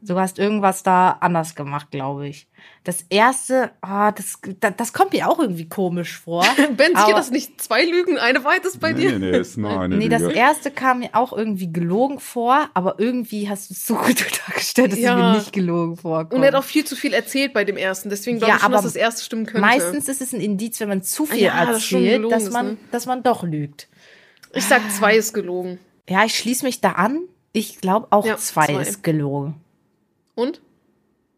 Du hast irgendwas da anders gemacht, glaube ich. Das erste, ah, das, das, das kommt mir auch irgendwie komisch vor. (laughs) Ben, sicher, dass nicht zwei Lügen, eine Wahrheit ist bei nee, dir? nee, nee, ist nur eine Nee, das Lüge. erste kam mir auch irgendwie gelogen vor, aber irgendwie hast du es so (laughs) gut dargestellt, dass Ja. es mir nicht gelogen vorkommt. Und er hat auch viel zu viel erzählt bei dem ersten. Deswegen glaube Ja, ich schon, aber dass das erste stimmen könnte. Meistens ist es ein Indiz, wenn man zu viel Ja, das erzählt, gelogen dass ist, man, ne? dass man doch lügt. Ich sag, zwei ist gelogen. Ja, ich schließe mich da an. Ich glaube auch Ja, zwei, zwei. ist gelogen. Und?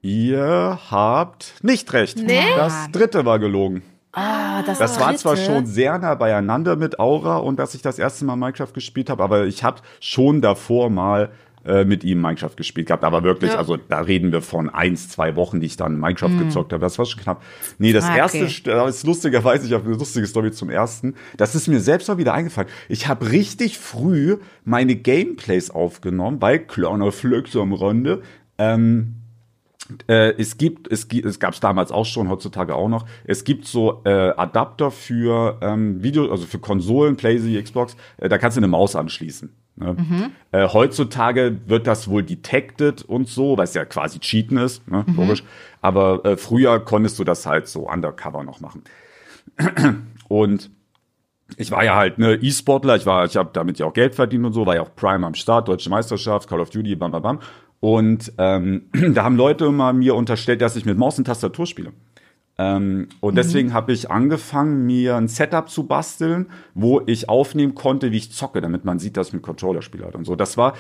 Ihr habt nicht recht. Nee? Das dritte war gelogen. Ah, das, Das war dritte. zwar schon sehr nah beieinander mit Aura und dass ich das erste Mal Minecraft gespielt habe, aber ich habe schon davor mal äh, mit ihm Minecraft gespielt gehabt. Aber wirklich, Ja. also da reden wir von eins, zwei Wochen, die ich dann Minecraft gezockt habe. Das war schon knapp. Nee, das Ah, erste, okay. Das ist lustigerweise, ich habe eine lustige Story zum ersten. Das ist mir selbst mal wieder eingefallen. Ich habe richtig früh meine Gameplays aufgenommen, bei kleiner Flux am Rande. Ähm, äh, es gibt, es es gab es damals auch schon, heutzutage auch noch. Es gibt so äh, Adapter für ähm, Video, also für Konsolen, PlayStation, Xbox. Äh, da kannst du eine Maus anschließen. Ne? Äh, heutzutage wird das wohl detected und so, weil es ja quasi Cheaten ist, ne? logisch. Aber äh, früher konntest du das halt so undercover noch machen. (clears throat) Und ich war ja halt ne E-Sportler, ich war, ich habe damit ja auch Geld verdient und so, war ja auch Prime am Start, Deutsche Meisterschaft, Call of Duty, bam bam bam. Und ähm, (clears throat) da haben Leute immer mir unterstellt, dass ich mit Maus und Tastatur spiele. Ähm, und deswegen habe ich angefangen, mir ein Setup zu basteln, wo ich aufnehmen konnte, wie ich zocke, damit man sieht, dass ich mit Controller spiele halt und so. Das war,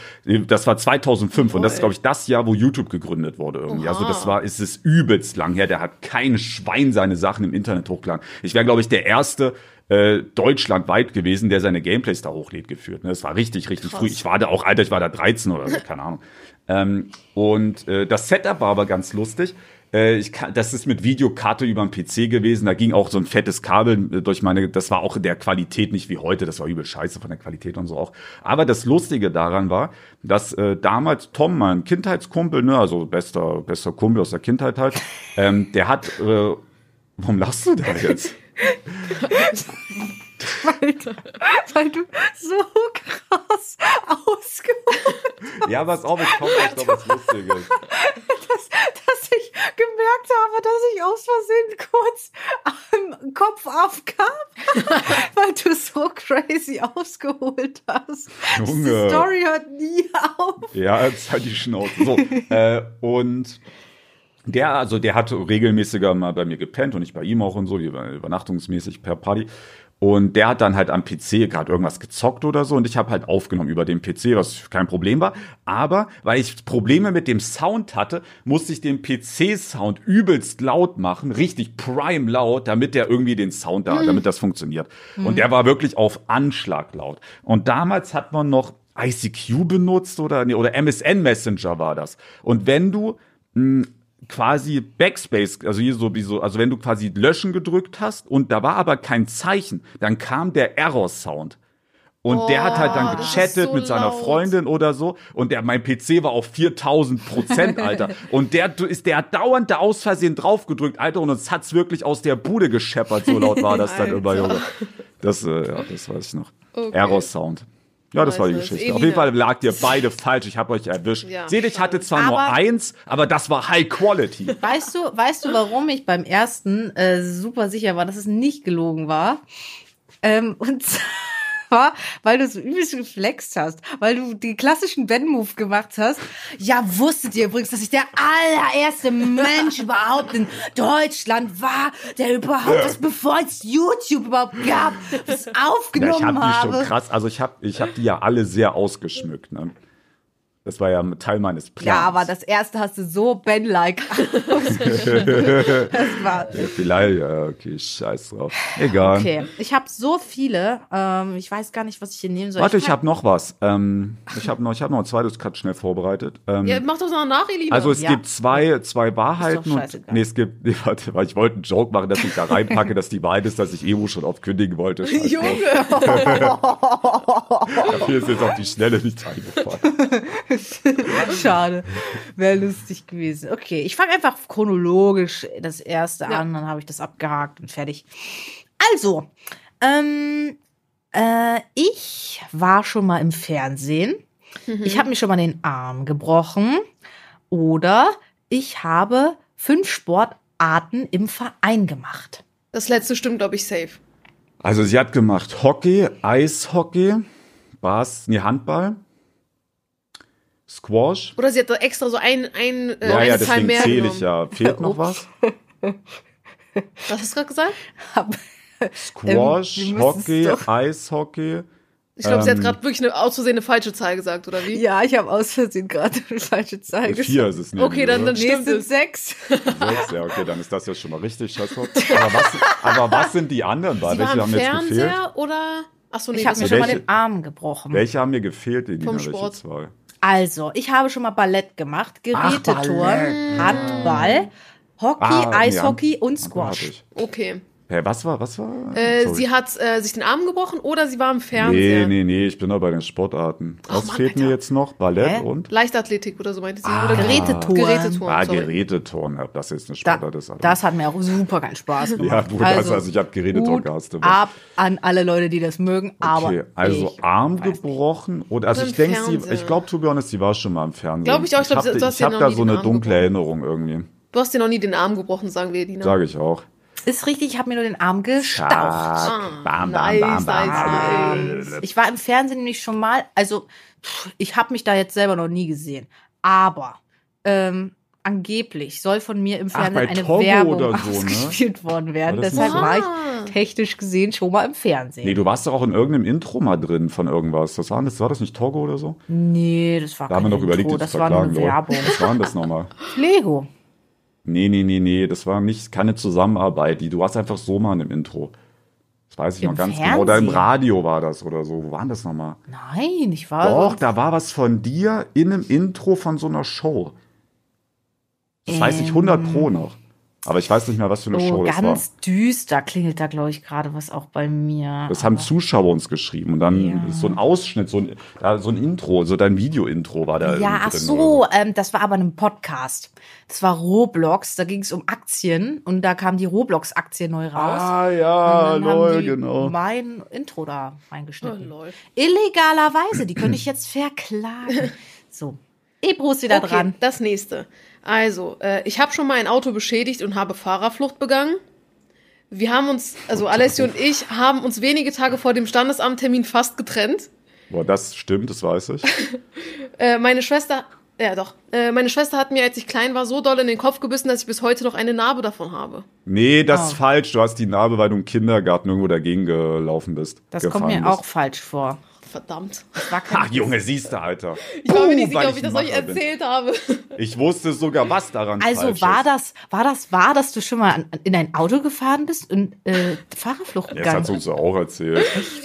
das war 2005 und das ist, glaube ich, das Jahr, wo YouTube gegründet wurde irgendwie. Also das war, ist es übelst lang her. Der hat kein Schwein seine Sachen im Internet hochgeladen. Ich wäre, glaube ich, der erste äh, deutschlandweit gewesen, der seine Gameplays da hochlädt geführt. Ne? Das war richtig, richtig früh. Ich war da auch, Alter, ich war da 13 oder so, keine Ahnung. Ähm, und äh, das Setup war aber ganz lustig. Äh, ich kann, das ist mit Videokarte über den PC gewesen. Da ging auch so ein fettes Kabel äh, durch meine. Das war auch in der Qualität nicht wie heute. Das war übel scheiße von der Qualität und so auch. Aber das Lustige daran war, dass äh, damals Tom, mein Kindheitskumpel, ne, also bester bester Kumpel aus der Kindheit halt, ähm, der hat. Äh, warum lachst du da jetzt? Alter, weil du so krass ausgeholt Ja, was auch, es kommt echt noch was Lustiges. dass, dass ich gemerkt habe, dass ich aus Versehen kurz am Kopf aufkam, (laughs) weil du so crazy ausgeholt hast. Junge. Die Story hört nie auf. Ja, jetzt halt die Schnauze. So, äh, und der, also der hat regelmäßiger mal bei mir gepennt und ich bei ihm auch und so, über- übernachtungsmäßig per Party. Und der hat dann halt am PC gerade irgendwas gezockt oder so und ich habe halt aufgenommen über den PC, was kein Problem war. Aber weil ich Probleme mit dem Sound hatte, musste ich den PC-Sound übelst laut machen, richtig prime laut, damit der irgendwie den Sound da, damit das funktioniert. Und der war wirklich auf Anschlag laut. Und damals hat man noch ICQ benutzt oder, nee, oder MSN Messenger war das. Und wenn du mh, quasi Backspace, also hier so wie so, also wenn du quasi löschen gedrückt hast und da war aber kein Zeichen, dann kam der Error-Sound. Und der hat halt dann Oh, gechattet so mit seiner laut. Freundin oder so. Und der, mein PC war auf 4000 Prozent, Alter. (laughs) Und der ist, der hat dauernd da aus Versehen draufgedrückt, Alter. Und uns hat's wirklich aus der Bude gescheppert. So laut war das dann (laughs) immer, Junge. Das, äh, ja, das weiß ich noch. Okay. Error-Sound. Ja, das war die. Geschichte. Auf Elina. jeden Fall lagt ihr (laughs) beide falsch. Ich habe euch erwischt. Ja, Seht, ich hatte zwar nur Aber- eins, aber das war High Quality. (laughs) Weißt du, weißt du, warum ich beim ersten äh, super sicher war, dass es nicht gelogen war? Ähm, und (laughs) zwar, weil du so übelst geflext hast, weil du die klassischen Ben-Move gemacht hast. Ja, wusstet ihr übrigens, dass ich der allererste Mensch (laughs) überhaupt in Deutschland war, der überhaupt was, bevor es YouTube überhaupt gab, das Ja, ich aufgenommen habe die schon krass, also ich habe ich hab die ja alle sehr ausgeschmückt. Ne? Das war ja Teil meines Plans. Ja, aber das erste hast du so Ben-like. (laughs) Das war Ja, vielleicht, ja, okay, scheiß drauf. Egal. Okay, ich habe so viele. Ähm, ich weiß gar nicht, was ich hier nehmen soll. Warte, ich fang- habe noch was. Ähm, ich habe noch, ich hab noch ein zweites Cut schnell vorbereitet. Ähm, Ja, mach doch noch nach, Elina. also es ja. gibt zwei, zwei Wahrheiten Ist doch und nee, es gibt, nee, warte, weil ich wollte einen Joke machen, dass ich da reinpacke, dass die Wahrheit ist, dass ich Evo schon oft kündigen wollte. Scheiß. Junge. (laughs) Dafür ist jetzt auf die Schnelle nicht eingefallen. (laughs) (laughs) Schade. Wäre lustig gewesen. Okay, ich fange einfach chronologisch das erste Ja. an, dann habe ich das abgehakt und fertig. Also, ähm, äh, ich war schon mal im Fernsehen. Ich habe mir schon mal den Arm gebrochen. Oder ich habe fünf Sportarten im Verein gemacht. Das letzte stimmt, glaube ich, safe. Also sie hat gemacht Hockey, Eishockey, Bas, nee, Handball, Squash. Oder sie hat da extra so ein, ein äh, Ja, ja, eine Zahl deswegen mehr zähle genommen. ich ja. Fehlt noch (laughs) was? Was hast du gerade gesagt? Squash, Ähm, Hockey, Eishockey. Ich glaube, sie hat Ähm. gerade wirklich eine, aus Versehen eine falsche Zahl gesagt, oder wie? Ja, ich habe aus Versehen gerade eine falsche Zahl Äh, Vier ist es nicht. Okay, dann- dann Nee, stimmt es sind es. sechs. Sechs, ja, okay, dann ist das ja schon mal richtig. Aber was, aber was sind die anderen? War Welche haben jetzt gefehlt? Fernseher oder? Achso, nee, Ich habe mir schon mal welche- den Arm gebrochen. Welche haben mir gefehlt, Elina? Vom Welche Sport. zwei? Also, ich habe schon mal Ballett gemacht, Geräteturnen, Ballett. Handball, Hockey, Ah, Eishockey Hand- und Squash. Okay. Hä, was war, was war? Äh, sie hat äh, sich den Arm gebrochen oder sie war im Fernseher. Nee, nee, nee, ich bin da bei den Sportarten. Was Mann, fehlt mir Alter. jetzt noch? Ballett Hä? und? Leichtathletik oder so meinte sie. Ah. oder Geräteturnen. Geräteturnen. Ah. Geräteturnen, ob das jetzt eine Da, Sportart ist. Alter. das hat mir auch super keinen Spaß (laughs) gemacht. Ja, du das, also ich hab Geräteturnen gehasst, aber- ab an alle Leute, die das mögen, aber Okay, also ich Arm weiß nicht. gebrochen oder also ich denke, sie, ich glaube, to be honest, sie war schon mal im Fernsehen. Glaub ich auch, ich glaub, hab, du hast ich ja hab da so eine dunkle. Erinnerung irgendwie. Du hast dir noch nie den Arm gebrochen, sagen wir, Edina. Sage ich auch. Ist richtig, ich habe mir nur den Arm gestaucht. Zack, bam, bam, nice, bam, bam, nice, bam. Ich war im Fernsehen nämlich schon mal, also ich habe mich da jetzt selber noch nie gesehen, aber ähm, angeblich soll von mir im Ach, Fernsehen bei eine Togo Werbung oder so, ne? ausgespielt worden werden. War das Deshalb war Ah. ich technisch gesehen schon mal im Fernsehen. Nee, du warst doch auch in irgendeinem Intro mal drin von irgendwas. Das war, das, war das nicht Togo oder so? Nee, das war Da haben wir kein noch überlegt, Intro, die zu das war nur eine. Werbung. Was war denn das nochmal? Lego. Nee, nee, nee, nee, das war nicht keine Zusammenarbeit. Die, du warst einfach so mal im Intro. Das weiß ich Im noch ganz genau. Oder im Fernsehen? Radio war das oder so. Wo war denn das nochmal? Nein, ich war Doch, da war was von dir in einem Intro von so einer Show. Das weiß ich 100 pro noch. Aber ich weiß nicht mehr, was für eine oh, Show das war. ganz düster klingelt da, glaube ich, gerade was auch bei mir. Das haben Zuschauer uns geschrieben. Und dann Ja. ist so ein Ausschnitt, so ein, ja, so ein Intro, so dein Video-Intro war da. Ja, irgendwie ach drin so, oder ähm, das war aber ein Podcast. Das war Roblox, da ging es um Aktien und da kam die Roblox-Aktie neu raus. Ah, ja, und dann lol, haben die genau. mein Intro da Oh, reingeschnitten. lol. Illegalerweise, die könnte ich jetzt verklagen. (laughs) So. Ebro ist wieder Okay, dran. das nächste. Also, äh, ich habe schon mal ein Auto beschädigt und habe Fahrerflucht begangen. Wir haben uns, also Alessio und ich, haben uns wenige Tage vor dem Standesamttermin fast getrennt. Boah, das stimmt, das weiß ich. (laughs) Äh, meine Schwester, ja doch, äh, meine Schwester hat mir, als ich klein war, so doll in den Kopf gebissen, dass ich bis heute noch eine Narbe davon habe. Nee, das Oh. ist falsch. Du hast die Narbe, weil du im Kindergarten irgendwo dagegen gelaufen bist. Das kommt mir bist. auch falsch vor. Verdammt. Das war kein Ach, Junge, siehst du, Alter. Ich war mir nicht weil sicher, ob ich das euch Macher bin. erzählt habe. Ich wusste sogar, was daran Also falsch war ist. das, war das wahr, dass du schon mal in ein Auto gefahren bist und äh, Fahrerflucht Jetzt hat gegangen sie uns doch auch erzählt.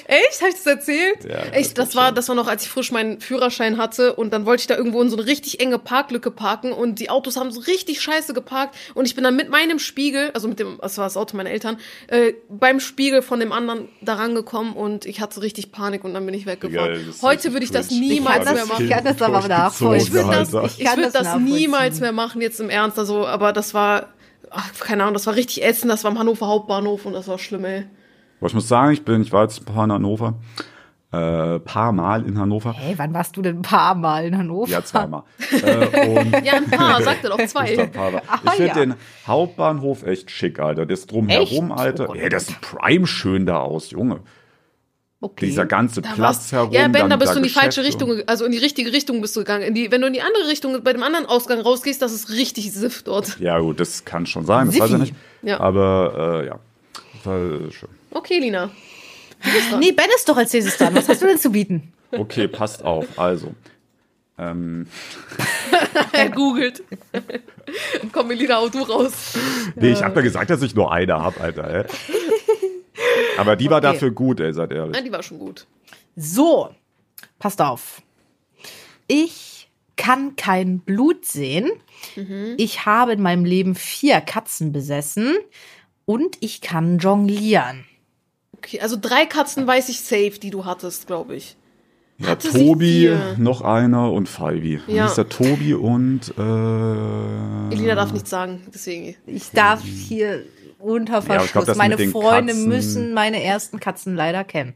Echt? Habe ich das erzählt? Ja, Echt, das das war das war noch, als ich frisch meinen Führerschein hatte und dann wollte ich da irgendwo in so eine richtig enge Parklücke parken und die Autos haben so richtig scheiße geparkt und ich bin dann mit meinem Spiegel, also mit dem, das war das Auto meiner Eltern, äh, beim Spiegel von dem anderen da rangekommen und ich hatte so richtig Panik und dann bin ich weggefahren. Ist Heute würde ich das niemals Ich mehr machen. ich kann das aber nachvollziehen. Ich würde das, ich kann würd das das niemals mehr machen, jetzt im Ernst. Also, aber das war, ach, keine Ahnung, das war richtig ätzend. Das war am Hannover Hauptbahnhof und das war schlimm, ey. Aber ich muss sagen, ich bin, ich war jetzt ein paar in Hannover. Äh, paar Mal in Hannover. Hey, wann warst du denn ein paar Mal in Hannover? Ja, zweimal. äh, und (laughs) Ja, ein paar, (laughs) sagte doch Ich zwei. Ah, ich finde ja. den Hauptbahnhof echt schick, Alter. Das drumherum, Echt? Alter. Oh ja, das sieht prime schön da aus, Junge. Okay. Dieser ganze Da Platz warst- herum. Ja, Ben, dann da bist da du in die falsche Richtung, also in die richtige Richtung bist du gegangen. In die, wenn du in die andere Richtung, bei dem anderen Ausgang rausgehst, das ist richtig Siff dort. Ja, gut, das kann schon sein, das weiß ich Siffi. nicht. Ja. Aber, äh, ja. War schön. Okay, Lina. Nee, Ben ist doch als nächstes dran. Was hast du denn zu bieten? Okay, passt auf. Also. Ähm, (laughs) Er googelt. Komm, Lina, hau du raus. nee, ich habe ja gesagt, dass ich nur eine hab, Alter. Aber die war Okay. dafür gut, ey, seid ehrlich. Nein, die war schon gut. So, passt auf. Ich kann kein Blut sehen. Ich habe in meinem Leben vier Katzen besessen und ich kann jonglieren. Okay, also drei Katzen weiß ich safe, die du hattest, glaube ich. Ja, Hatte Tobi, noch einer und Falbi. Ja. Ja. Ist der Tobi und äh, Elina darf nichts sagen, deswegen. Ich darf hier unter Ja, Verschluss. glaub, das meine Freunde Katzen- müssen meine ersten Katzen leider kennen.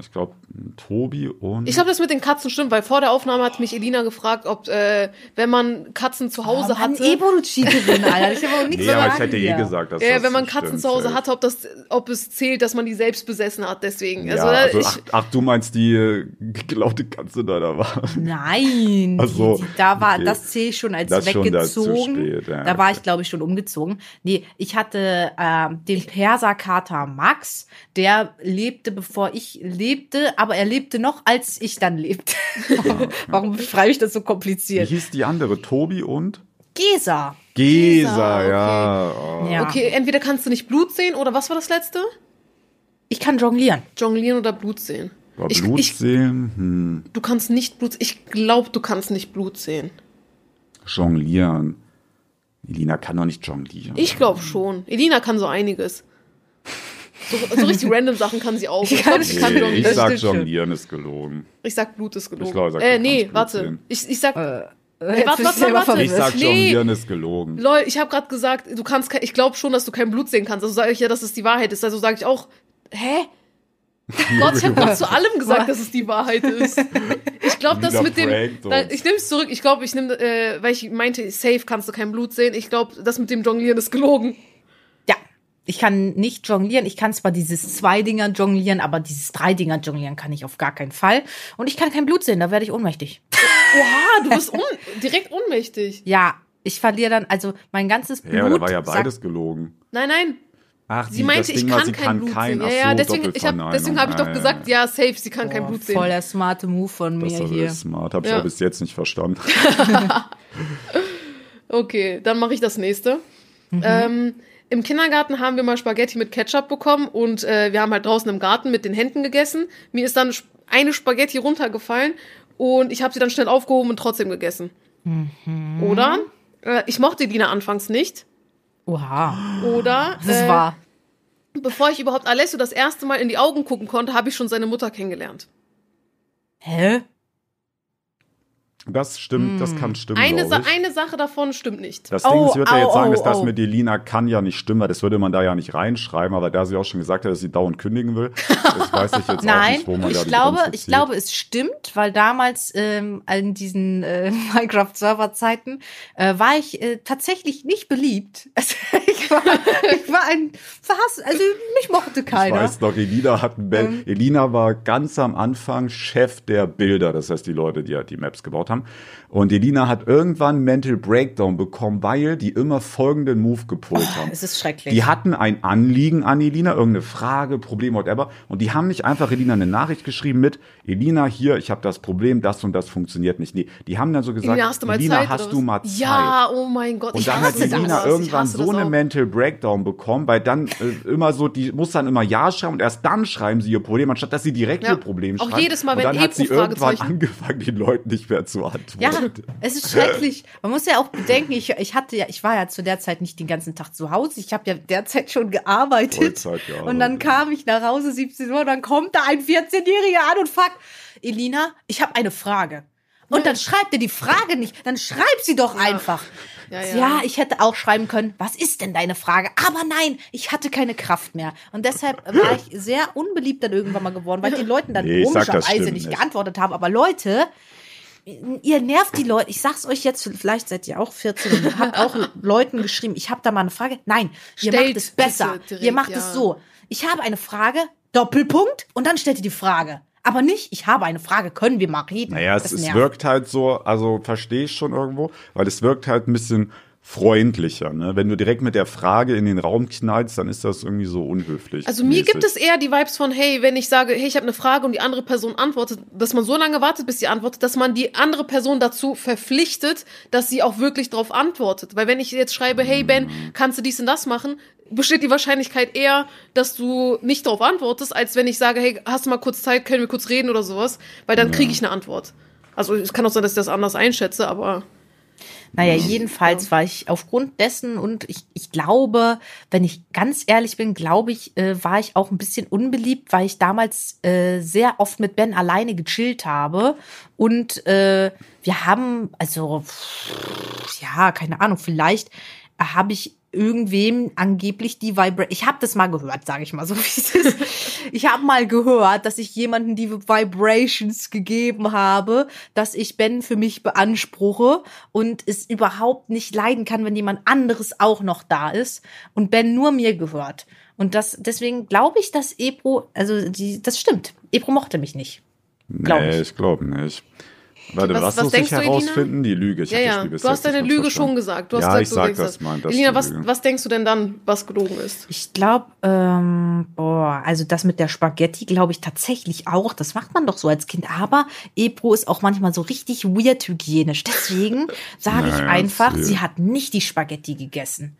ich glaube Tobi und Ich glaube, das mit den Katzen stimmt, weil vor der Aufnahme hat mich Elina gefragt, ob, äh, wenn man Katzen zu Hause hatte. Ebo, du Cheaterin, Alter. Ich habe auch nichts Nee, aber ich hätte eh gesagt, dass äh, das wenn man Katzen stimmt, zu Hause hatte, ob das, ob es zählt, dass man die selbst besessen hat, deswegen. Ja, Also, also, ich, ach, ach, du meinst die äh, geklaute Katze da, da war. Nein, Ach so, die, die, da war, okay. das zähle ich schon als Das schon, weggezogen. spät, ja, da war okay. ich, glaube ich, schon umgezogen. Nee, ich hatte ähm, den Perserkater Max, der lebte, bevor ich lebte, aber er lebte noch, als ich dann lebte. (laughs) Warum schreibe ich das so Wie kompliziert? hieß die andere? Tobi und? Gesa. Gesa, okay. ja. Oh. Ja. okay, entweder kannst du nicht Blut sehen oder was war das letzte? Ich kann jonglieren. Jonglieren oder Blut sehen. Ich- Blut ich- sehen, hm, Du kannst nicht Blut. Ich glaube, du kannst nicht Blut sehen. jonglieren. Elina kann doch nicht jonglieren. Ich glaube schon. Elina kann so einiges. So, so richtig (laughs) random Sachen kann sie auch. Ich, kann- sie kann nee, ich sag jonglieren ist gelogen. Ich sag, Blut ist gelogen. Ich glaub, ich sag, äh, nee, warte. sehen. Ich, ich sag, Äh, Nee, jetzt warte, warte, warte. Ich sag Nee. jonglieren ist gelogen. lol, ich habe gerade gesagt, du kannst, kein, ich glaube schon, dass du kein Blut sehen kannst. Also sage ich ja, dass es die Wahrheit ist. Also sage ich auch, hä? (laughs) Gott, ich habe gerade zu allem gesagt, dass es die Wahrheit ist. Ich glaube, das mit dem, uns. ich nehme es zurück. Ich glaube, ich nehme, äh, weil ich meinte, safe kannst du kein Blut sehen. Ich glaube, das mit dem Jonglieren ist gelogen. Ich kann nicht jonglieren. Ich kann zwar dieses Zwei-Dinger jonglieren, aber dieses Drei-Dinger jonglieren kann ich auf gar keinen Fall. Und ich kann kein Blut sehen, da werde ich ohnmächtig. Oha, du bist un direkt ohnmächtig. Ja, ich verliere dann, also mein ganzes Blut. Ja, aber da war ja sagt- beides gelogen. Nein, nein. Ach, Sie die, meinte, das ich Ding war, kann sie kein kann Blut kein, sehen. ach Ja, ja, so, deswegen, ich hab, deswegen habe ich doch Ah, gesagt, ja. safe, sie kann kein Boah, Blut sehen. Voll der smarte Move von Das mir ist hier. smart, hab ich Ja. bis jetzt nicht verstanden. (laughs) Okay, dann mache ich das nächste. Ähm, Im Kindergarten haben wir mal Spaghetti mit Ketchup bekommen und äh, wir haben halt draußen im Garten mit den Händen gegessen. Mir ist dann eine Spaghetti runtergefallen und ich habe sie dann schnell aufgehoben und trotzdem gegessen. Oder? Äh, ich mochte Dina anfangs nicht. Oha, Oder? das ist äh, wahr. Bevor ich überhaupt Alessio das erste Mal in die Augen gucken konnte, habe ich schon seine Mutter kennengelernt. Hä? Das stimmt, das kann stimmen, Eine, Sa eine Sache davon stimmt nicht. Das Oh, Ding ist, ich würde ja au, jetzt sagen, au, dass das mit Elina kann ja nicht stimmen, weil das würde man da ja nicht reinschreiben, aber da sie auch schon gesagt hat, dass sie dauernd kündigen will, das (laughs) weiß ich jetzt auch Nein, nicht, wo man da ich die glaube, ich glaube, es stimmt, weil damals ähm, in diesen äh, (laughs) Minecraft-Server-Zeiten äh, war ich äh, tatsächlich nicht beliebt. (laughs) Also, war, (laughs) ich war ein verhasst, also mich mochte Ich keiner. weiß noch, Elina hat. Ähm. Elina war ganz am Anfang Chef der Bilder, das heißt die Leute, die ja die Maps gebaut haben. Und Elina hat irgendwann Mental Breakdown bekommen, weil die immer folgenden Move gepult haben. Es ist schrecklich. Die hatten ein Anliegen an Elina, irgendeine Frage, Problem, whatever. Und die haben nicht einfach Elina eine Nachricht geschrieben mit, Elina, hier, ich habe das Problem, das und das funktioniert nicht. Nee, die haben dann so gesagt, Elina, hast du mal Elina, Zeit? hast du mal Zeit? Ja, oh mein Gott. Und ich dann hat hasse Elina das. Ich irgendwann so eine auch. Mental Breakdown bekommen, weil dann äh, immer so, die muss dann immer Ja schreiben und erst dann schreiben sie ihr Problem, anstatt dass sie direkt Ja. ihr Problem Auch schreiben. jedes Mal, und wenn dann hat sie irgendwann angefangen, den Leuten nicht mehr zu antworten. Ja, es ist schrecklich. Man muss ja auch bedenken, ich, ich hatte ja, ich war ja zu der Zeit nicht den ganzen Tag zu Hause. Ich habe ja derzeit schon gearbeitet. Und dann kam ich nach Hause 17 Uhr und dann kommt da ein 14-Jähriger an und fragt, Elina, ich habe eine Frage. Und dann schreibt er die Frage nicht, dann schreib sie doch einfach. Ja, Ja, ja. ich hätte auch schreiben können, was ist denn deine Frage? Aber nein, ich hatte keine Kraft mehr. Und deshalb war ich sehr unbeliebt dann irgendwann mal geworden, weil ich den Leuten dann Nee, komischerweise nicht geantwortet habe. Aber Leute, ihr nervt die Leute. Ich sag's euch jetzt, vielleicht seid ihr auch 14 und habt auch Leuten geschrieben, ich habe da mal eine Frage. Nein, ihr Stellt macht es besser. direkt, ihr macht ja. es so. Ich habe eine Frage, Doppelpunkt, und dann stellt ihr die Frage. Aber nicht, ich habe eine Frage, können wir mal reden. Naja, es, es wirkt halt so, also verstehe ich schon irgendwo, weil es wirkt halt ein bisschen freundlicher. Ne? Wenn du direkt mit der Frage in den Raum knallst, dann ist das irgendwie so unhöflich. Also mir mäßig. gibt es eher die Vibes von, hey, wenn ich sage, hey, ich habe eine Frage und die andere Person antwortet, dass man so lange wartet, bis sie antwortet, dass man die andere Person dazu verpflichtet, dass sie auch wirklich darauf antwortet. Weil wenn ich jetzt schreibe, hey Ben, kannst du dies und das machen, besteht die Wahrscheinlichkeit eher, dass du nicht darauf antwortest, als wenn ich sage, hey, hast du mal kurz Zeit, können wir kurz reden oder sowas, weil dann kriege ich eine Antwort. Also es kann auch sein, dass ich das anders einschätze, aber Naja, jedenfalls war ich aufgrund dessen und ich, ich glaube, wenn ich ganz ehrlich bin, glaube ich, äh, war ich auch ein bisschen unbeliebt, weil ich damals äh, sehr oft mit Ben alleine gechillt habe. Und äh, wir haben, also ja, keine Ahnung, vielleicht habe ich irgendwem angeblich die Vibration. Ich habe das mal gehört, sage ich mal so, (laughs) wie es ist. Ich habe mal gehört, dass ich jemanden die Vibrations gegeben habe, dass ich Ben für mich beanspruche und es überhaupt nicht leiden kann, wenn jemand anderes auch noch da ist und Ben nur mir gehört. Und das deswegen glaube ich, dass Ebro, also die, das stimmt. Ebro mochte mich nicht. glaub nee, ich. ich glaube nicht. Warte, Was- was, was muss denkst ich du, Elina? herausfinden? Die Lüge. Ich ja, das ja. Du hast deine Lüge schon gesagt. Du hast ja, gesagt, ich du sag denkst das mal. Das Elina, was, was denkst du denn dann, was gelogen ist? Ich glaube, ähm, boah, also das mit der Spaghetti glaube ich tatsächlich auch. Das macht man doch so als Kind. Aber Ebro ist auch manchmal so richtig weird hygienisch. Deswegen (laughs) sage ich einfach, sie hat nicht die Spaghetti gegessen.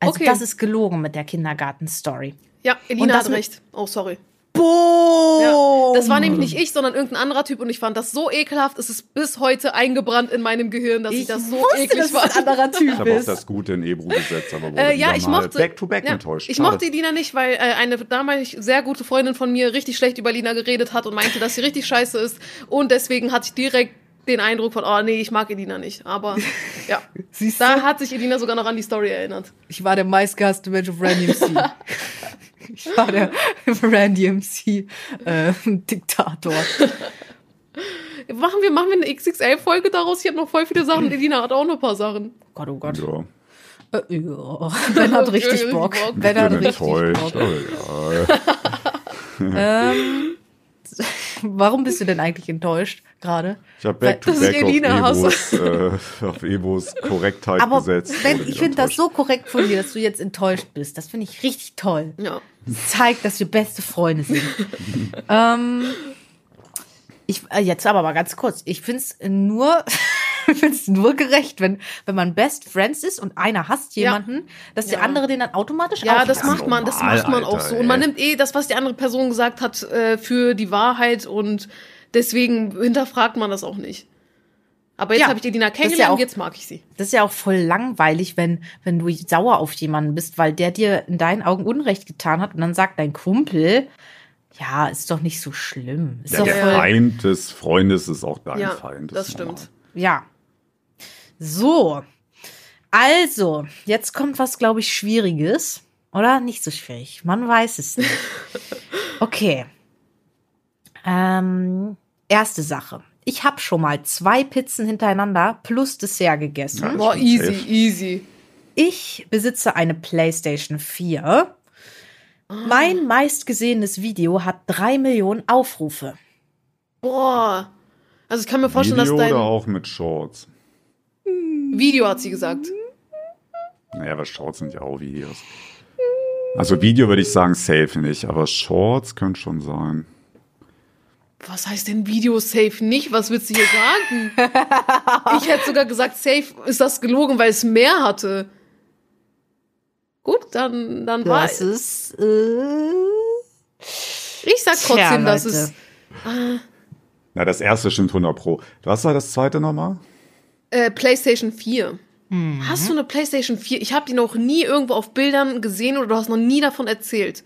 Also Okay. das ist gelogen mit der Kindergarten-Story. Ja, Elina das hat recht. Oh, sorry. Boom! Ja, das war nämlich nicht ich, sondern irgendein anderer Typ und ich fand das so ekelhaft. Es ist bis heute eingebrannt in meinem Gehirn, dass ich, Ich das so wusste, eklig dass es fand. ein anderer Ich Typ habe auch das Gute in Ebru gesetzt, aber wurde Äh, ja, ich mal mochte. back-to-back ja, enttäuscht. Ich mochte Lina nicht, weil äh, eine damalig sehr gute Freundin von mir richtig schlecht über Lina geredet hat und meinte, dass sie richtig scheiße ist. Und deswegen hatte ich direkt den Eindruck von, oh nee, ich mag Elina nicht. Aber (laughs) ja, da hat sich Elina sogar noch an die Story erinnert. Ich war der meistgehasste Mensch auf Randy MC. (laughs) (laughs) ich war der (laughs) Randy MC äh, (laughs) Diktator. Machen wir, machen wir eine XXL-Folge daraus? Ich habe noch voll viele Sachen. Elina hat auch noch ein paar Sachen. Gott, oh Gott. Ja. Äh, ja. Ben hat richtig Richtig Bock. Ben hat bin richtig. Bock. Ja. Ähm, warum bist du denn eigentlich enttäuscht gerade? Ich habe Back-to-Back auf. Ebos, äh, auf Ebos Korrektheit Aber gesetzt. Wurde ich finde das so korrekt von dir, dass du jetzt enttäuscht bist. Das finde ich richtig toll. Ja. Das zeigt, dass wir beste Freunde sind. (laughs) ähm, ich, äh, jetzt aber mal ganz kurz. Ich finde es nur, (laughs) ich find's nur gerecht, wenn, wenn man Best Friends ist und einer hasst Ja. jemanden, dass der Ja. andere den dann automatisch Ja, auch das macht man, das macht man auch Alter, so. Und man ey. nimmt eh das, was die andere Person gesagt hat, äh, für die Wahrheit und deswegen hinterfragt man das auch nicht. Aber jetzt Ja, habe ich das ist ja kennengelernt, auch- jetzt mag ich sie. Das ist ja auch voll langweilig, wenn, wenn du sauer auf jemanden bist, weil der dir in deinen Augen Unrecht getan hat und dann sagt dein Kumpel, ja, ist doch nicht so schlimm. Ist Ja, doch der voll, Feind des Freundes ist auch dein Ja, Feind. das ist stimmt. normal. Ja. So. Also, jetzt kommt was, glaube ich, Schwieriges. Oder? Nicht so schwierig. Man weiß es nicht. (laughs) Okay. Ähm, erste Sache. Ich habe schon mal zwei Pizzen hintereinander plus Dessert gegessen. Ja. Boah, easy, safe. easy. Ich besitze eine PlayStation 4. Mein meistgesehenes Video hat drei Millionen Aufrufe. Boah. Also ich kann mir vorstellen, Video dass oder dein auch mit Shorts? Video, hat sie gesagt. Naja, aber Shorts sind ja auch Videos. Also Video würde ich sagen safe nicht, aber Shorts könnte schon sein. Was heißt denn Video safe nicht? Was willst du hier sagen? ich hätte sogar gesagt, safe ist das gelogen, weil es mehr hatte. Gut, dann, dann war Das ist. Äh, Ich sag Tja, trotzdem, dass Leute. es Na, das erste stimmt 100 pro. Was war das zweite nochmal? Äh, PlayStation 4. Mhm. Hast du eine PlayStation 4? Ich habe die noch nie irgendwo auf Bildern gesehen oder du hast noch nie davon erzählt.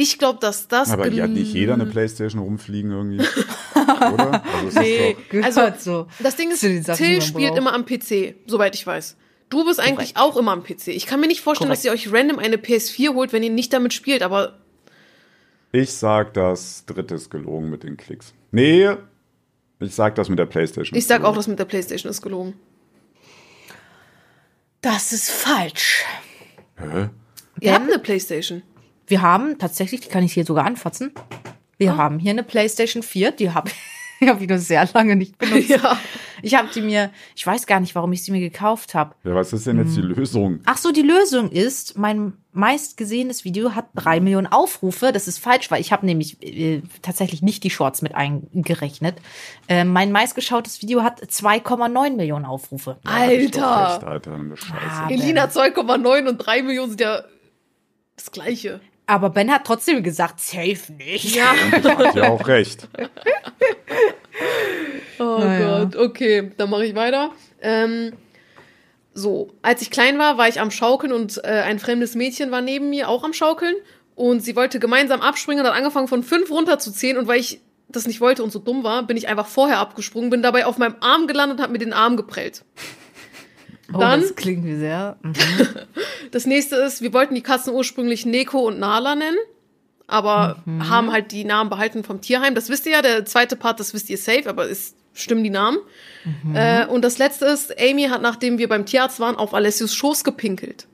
Ich glaube, dass das. Aber hier hat nicht jeder eine Playstation rumfliegen irgendwie. (laughs) Oder? Also Nee. Also, so. Das Ding ist, Sachen, Till spielt immer am PC, soweit ich weiß. Du bist eigentlich auch immer am PC. Ich kann mir nicht vorstellen, Korrekt. dass ihr euch random eine PS4 holt, wenn ihr nicht damit spielt, aber ich sag, das dritte ist gelogen mit den Klicks. Nee, ich sag das mit der Playstation. ich sag auch, das mit der PlayStation ist gelogen. Das ist falsch. Hä? Ihr habt eine PlayStation. Wir haben tatsächlich, die kann ich hier sogar anfassen. Wir haben hier eine PlayStation 4, die habe (laughs) ich nur sehr lange nicht (laughs) benutzt. Ja. Ich habe die mir, ich weiß gar nicht, warum ich sie mir gekauft habe. Ja, was ist denn jetzt die Lösung? Ach so, die Lösung ist, mein meistgesehenes Video hat drei Millionen Aufrufe. Das ist falsch, weil ich habe nämlich äh, tatsächlich nicht die Shorts mit eingerechnet. Äh, mein meistgeschautes Video hat 2,9 Millionen Aufrufe. Doch Alter. recht, Alter, eine Scheiße. Ah. Elina 2,9 und 3 Millionen sind ja das Gleiche. Aber Ben hat trotzdem gesagt, safe nicht. Ja. Hat ja auch recht. (laughs) Oh Naja. Gott, okay, dann mache ich weiter. Ähm, so, als ich klein war, war ich am Schaukeln und äh, ein fremdes Mädchen war neben mir auch am Schaukeln und sie wollte gemeinsam abspringen und hat angefangen von fünf runterzuzählen und weil ich das nicht wollte und so dumm war, bin ich einfach vorher abgesprungen, bin dabei auf meinem Arm gelandet und habe mir den Arm geprellt. Oh, Dann- das klingt wie sehr. mhm. (laughs) Das nächste ist, wir wollten die Katzen ursprünglich Neko und Nala nennen, aber haben halt die Namen behalten vom Tierheim. Das wisst ihr ja, der zweite Part, das wisst ihr safe, aber es stimmen die Namen. Äh, und das letzte ist, Amy hat, nachdem wir beim Tierarzt waren, auf Alessios Schoß gepinkelt.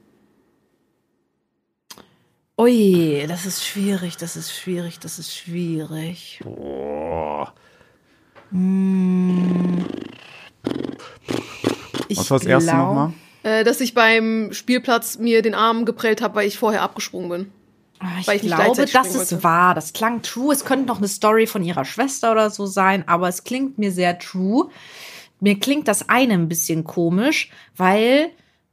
Ui, das ist schwierig, das ist schwierig, das ist schwierig. Boah. Ich Was war das erste nochmal? Äh, dass ich beim Spielplatz mir den Arm geprellt habe, weil ich vorher abgesprungen bin. Ah, Ich Weil ich glaube, das ist wahr. Das klang true. Es könnte noch eine Story von ihrer Schwester oder so sein, aber es klingt mir sehr true. Mir klingt das eine ein bisschen komisch, weil,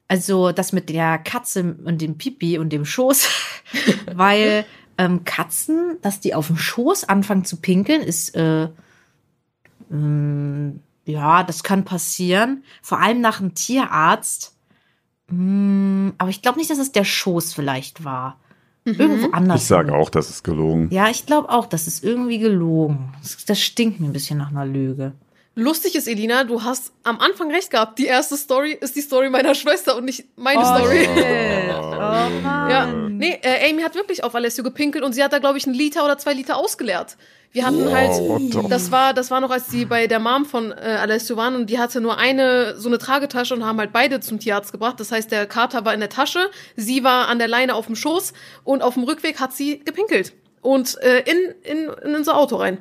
also das mit der Katze und dem Pipi und dem Schoß, (laughs) weil Ähm, Katzen, dass die auf dem Schoß anfangen zu pinkeln, ist äh, mh, ja, das kann passieren. Vor allem nach einem Tierarzt. Mh, aber ich glaube nicht, dass es der Schoß vielleicht war. Irgendwo anders. Ich sage auch, das ist gelogen. Ja, ich glaube auch, das ist irgendwie gelogen. Das, das stinkt mir ein bisschen nach einer Lüge. Lustig ist, Elina, du hast am Anfang recht gehabt. Die erste Story ist die Story meiner Schwester und nicht meine Story. (laughs) Oh Mann. Ja, nee, äh, Amy hat wirklich auf Alessio gepinkelt und sie hat da, glaube ich, einen Liter oder zwei Liter ausgeleert. Wir hatten the- halt, das war, das war noch, als die bei der Mom von äh, Alessio waren und die hatte nur eine, so eine Tragetasche und haben halt beide zum Tierarzt gebracht. Das heißt, der Kater war in der Tasche, sie war an der Leine auf dem Schoß und auf dem Rückweg hat sie gepinkelt. Und äh, in, in, in unser Auto rein.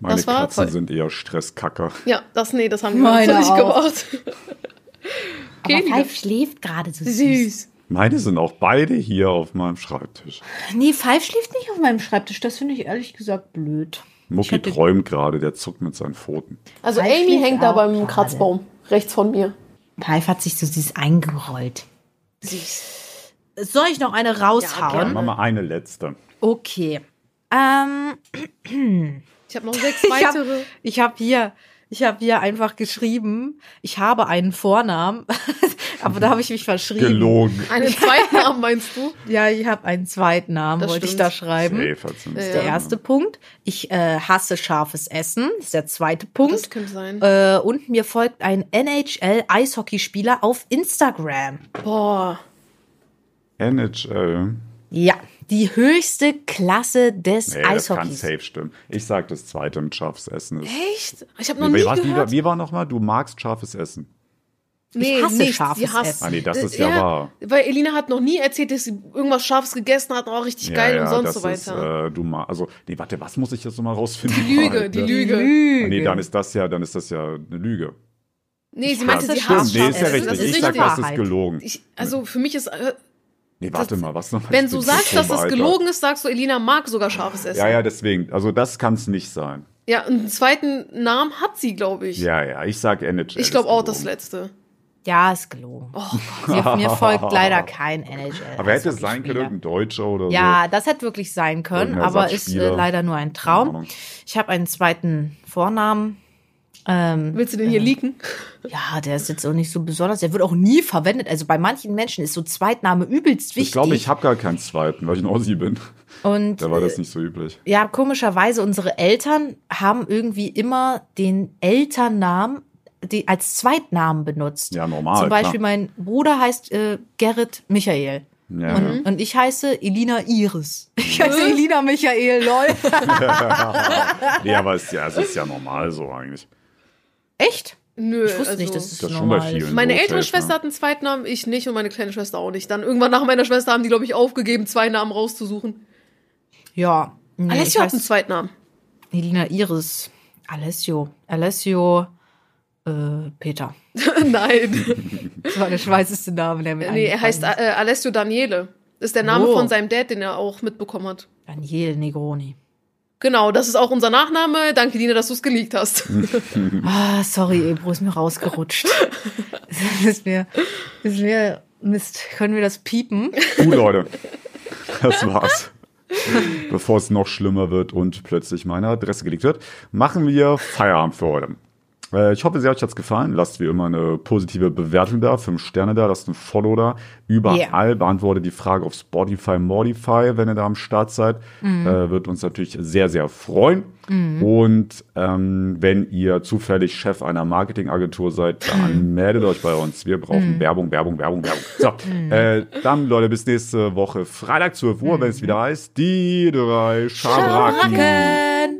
Meine das war Katzen toll. sind eher Stresskacker. Ja, das, nee, das haben wir Meine nicht gemacht. Aber Okay, Five schläft gerade so süß. Süß. Meine sind auch beide hier auf meinem Schreibtisch. Nee, Five schläft nicht auf meinem Schreibtisch. Das finde ich ehrlich gesagt blöd. Mucki hätte- träumt gerade, der zuckt mit seinen Pfoten. Also Five Amy hängt da beim gerade. Kratzbaum, rechts von mir. Five hat sich so süß eingerollt. Süß. Soll ich noch eine raushauen? Ja, Dann machen wir eine letzte. okay. Ähm, (clears throat) Ich habe noch sechs (laughs) ich habe weitere. ich hab hier, ich habe hier einfach geschrieben, ich habe einen Vornamen, (laughs) aber da habe ich mich verschrieben. Gelogen. Einen (laughs) zweiten Namen meinst du? Ja, ich habe einen zweiten Namen, Das wollte ich stimmt. da schreiben. Safe einen Ja. Der erste Punkt. Ich äh, hasse scharfes Essen. Das ist der zweite Punkt. Das könnte sein. Äh, und mir folgt ein NHL-Eishockeyspieler auf Instagram. Boah. NHL. Ja, die höchste Klasse des Nee, das kann Eishockeys. safe stimmen. Ich sag das zweite mit scharfes Essen ist. Echt? Ich habe noch Wie, nie was, wie, war- gehört. wie war nochmal? Du magst scharfes Essen. Nee, hasse nicht. scharfes hasst- Essen. Ah, nee, das ist ja wahr. Weil Elina hat noch nie erzählt, dass sie irgendwas Scharfes gegessen hat, auch richtig geil und sonst das so weiter. Ist, äh, du ma also, nee, warte, was muss ich jetzt nochmal rausfinden? die Lüge, die ne? Lüge. Ah, nee, dann ist das ja, dann ist das ja eine Lüge. Nee, sie meinte, sie hasst nee, ist ja Scharfes richtig. Ist ich sag, richtig. das ist gelogen. Ich, also für mich ist, äh, Nee, warte mal, was nochmal? wenn du sagst, dass das gelogen ist, sagst du, Elina mag sogar scharfes Essen. Ja, ja, deswegen. Also, das kann es nicht sein. Ja, und einen zweiten Namen hat sie, glaube ich. Ja, ja, ich sag NHL. ich glaube auch das letzte. Ja, ist gelogen. Oh, mir, mir folgt (laughs) leider kein NHL. Aber hätte es sein können, irgendein Deutscher oder Ja, das hätte wirklich sein können, aber ist äh, leider nur ein so. Traum. Ich habe einen zweiten Vornamen. Ähm, Willst du den hier leaken? (laughs) ja, der ist jetzt auch nicht so besonders. Der wird auch nie verwendet. Also bei manchen Menschen ist so Zweitname übelst wichtig. Ich glaube, ich habe gar keinen zweiten, weil ich ein Ossi bin. Und Da war äh, das nicht so üblich. ja, komischerweise, unsere Eltern haben irgendwie immer den Elternnamen die, als Zweitnamen benutzt. Ja, normal, Zum Beispiel, klar. mein Bruder heißt äh, Gerrit Michael. Ja, Und, und ich heiße Elina Iris. Ich heiße Elina Michael, lol. (laughs) ja. Aber es ja, es ist ja normal so eigentlich. Echt? Nö, Ich wusste also, nicht, dass es Das ist schon bei normal ist. vielen. Meine ältere safe, Schwester ne? hat einen zweiten Namen, ich nicht und meine kleine Schwester auch nicht. Dann irgendwann nach meiner Schwester haben die, glaube ich, aufgegeben, zwei Namen rauszusuchen. Ja. Nee, Alessio hat einen zweiten Namen. Elina Iris. Alessio. Alessio äh, Peter. (laughs) Nein. Das war der schweißeste Name, der mir nee, er heißt äh, Alessio Daniele. Ist der Name Oh. von seinem Dad, den er auch mitbekommen hat. ist. Daniel Negroni. Genau, das ist auch unser Nachname. Danke, Dina, dass du es geleakt hast. (laughs) Ah, sorry, Ebro, ist mir rausgerutscht. (laughs) ist mir, ist mir, Mist, können wir das piepen? Uh, Leute, das war's. Bevor es noch schlimmer wird und plötzlich meine Adresse geleakt wird, machen wir Feierabend für heute. Äh, Ich hoffe, sehr euch hat's gefallen. Lasst wie immer eine positive Bewertung da, fünf Sterne da, lasst ein Follow da. Überall Yeah. beantwortet die Frage auf Spotify, Modify, wenn ihr da am Start seid. Mhm. Äh, wird uns natürlich sehr, sehr freuen. Und ähm, wenn ihr zufällig Chef einer Marketingagentur seid, dann (laughs) meldet euch bei uns. Wir brauchen Werbung, Werbung, Werbung, Werbung. So, äh, dann Leute, bis nächste Woche Freitag 12 Uhr, wenn es wieder heißt, die drei Schabracken. Racken!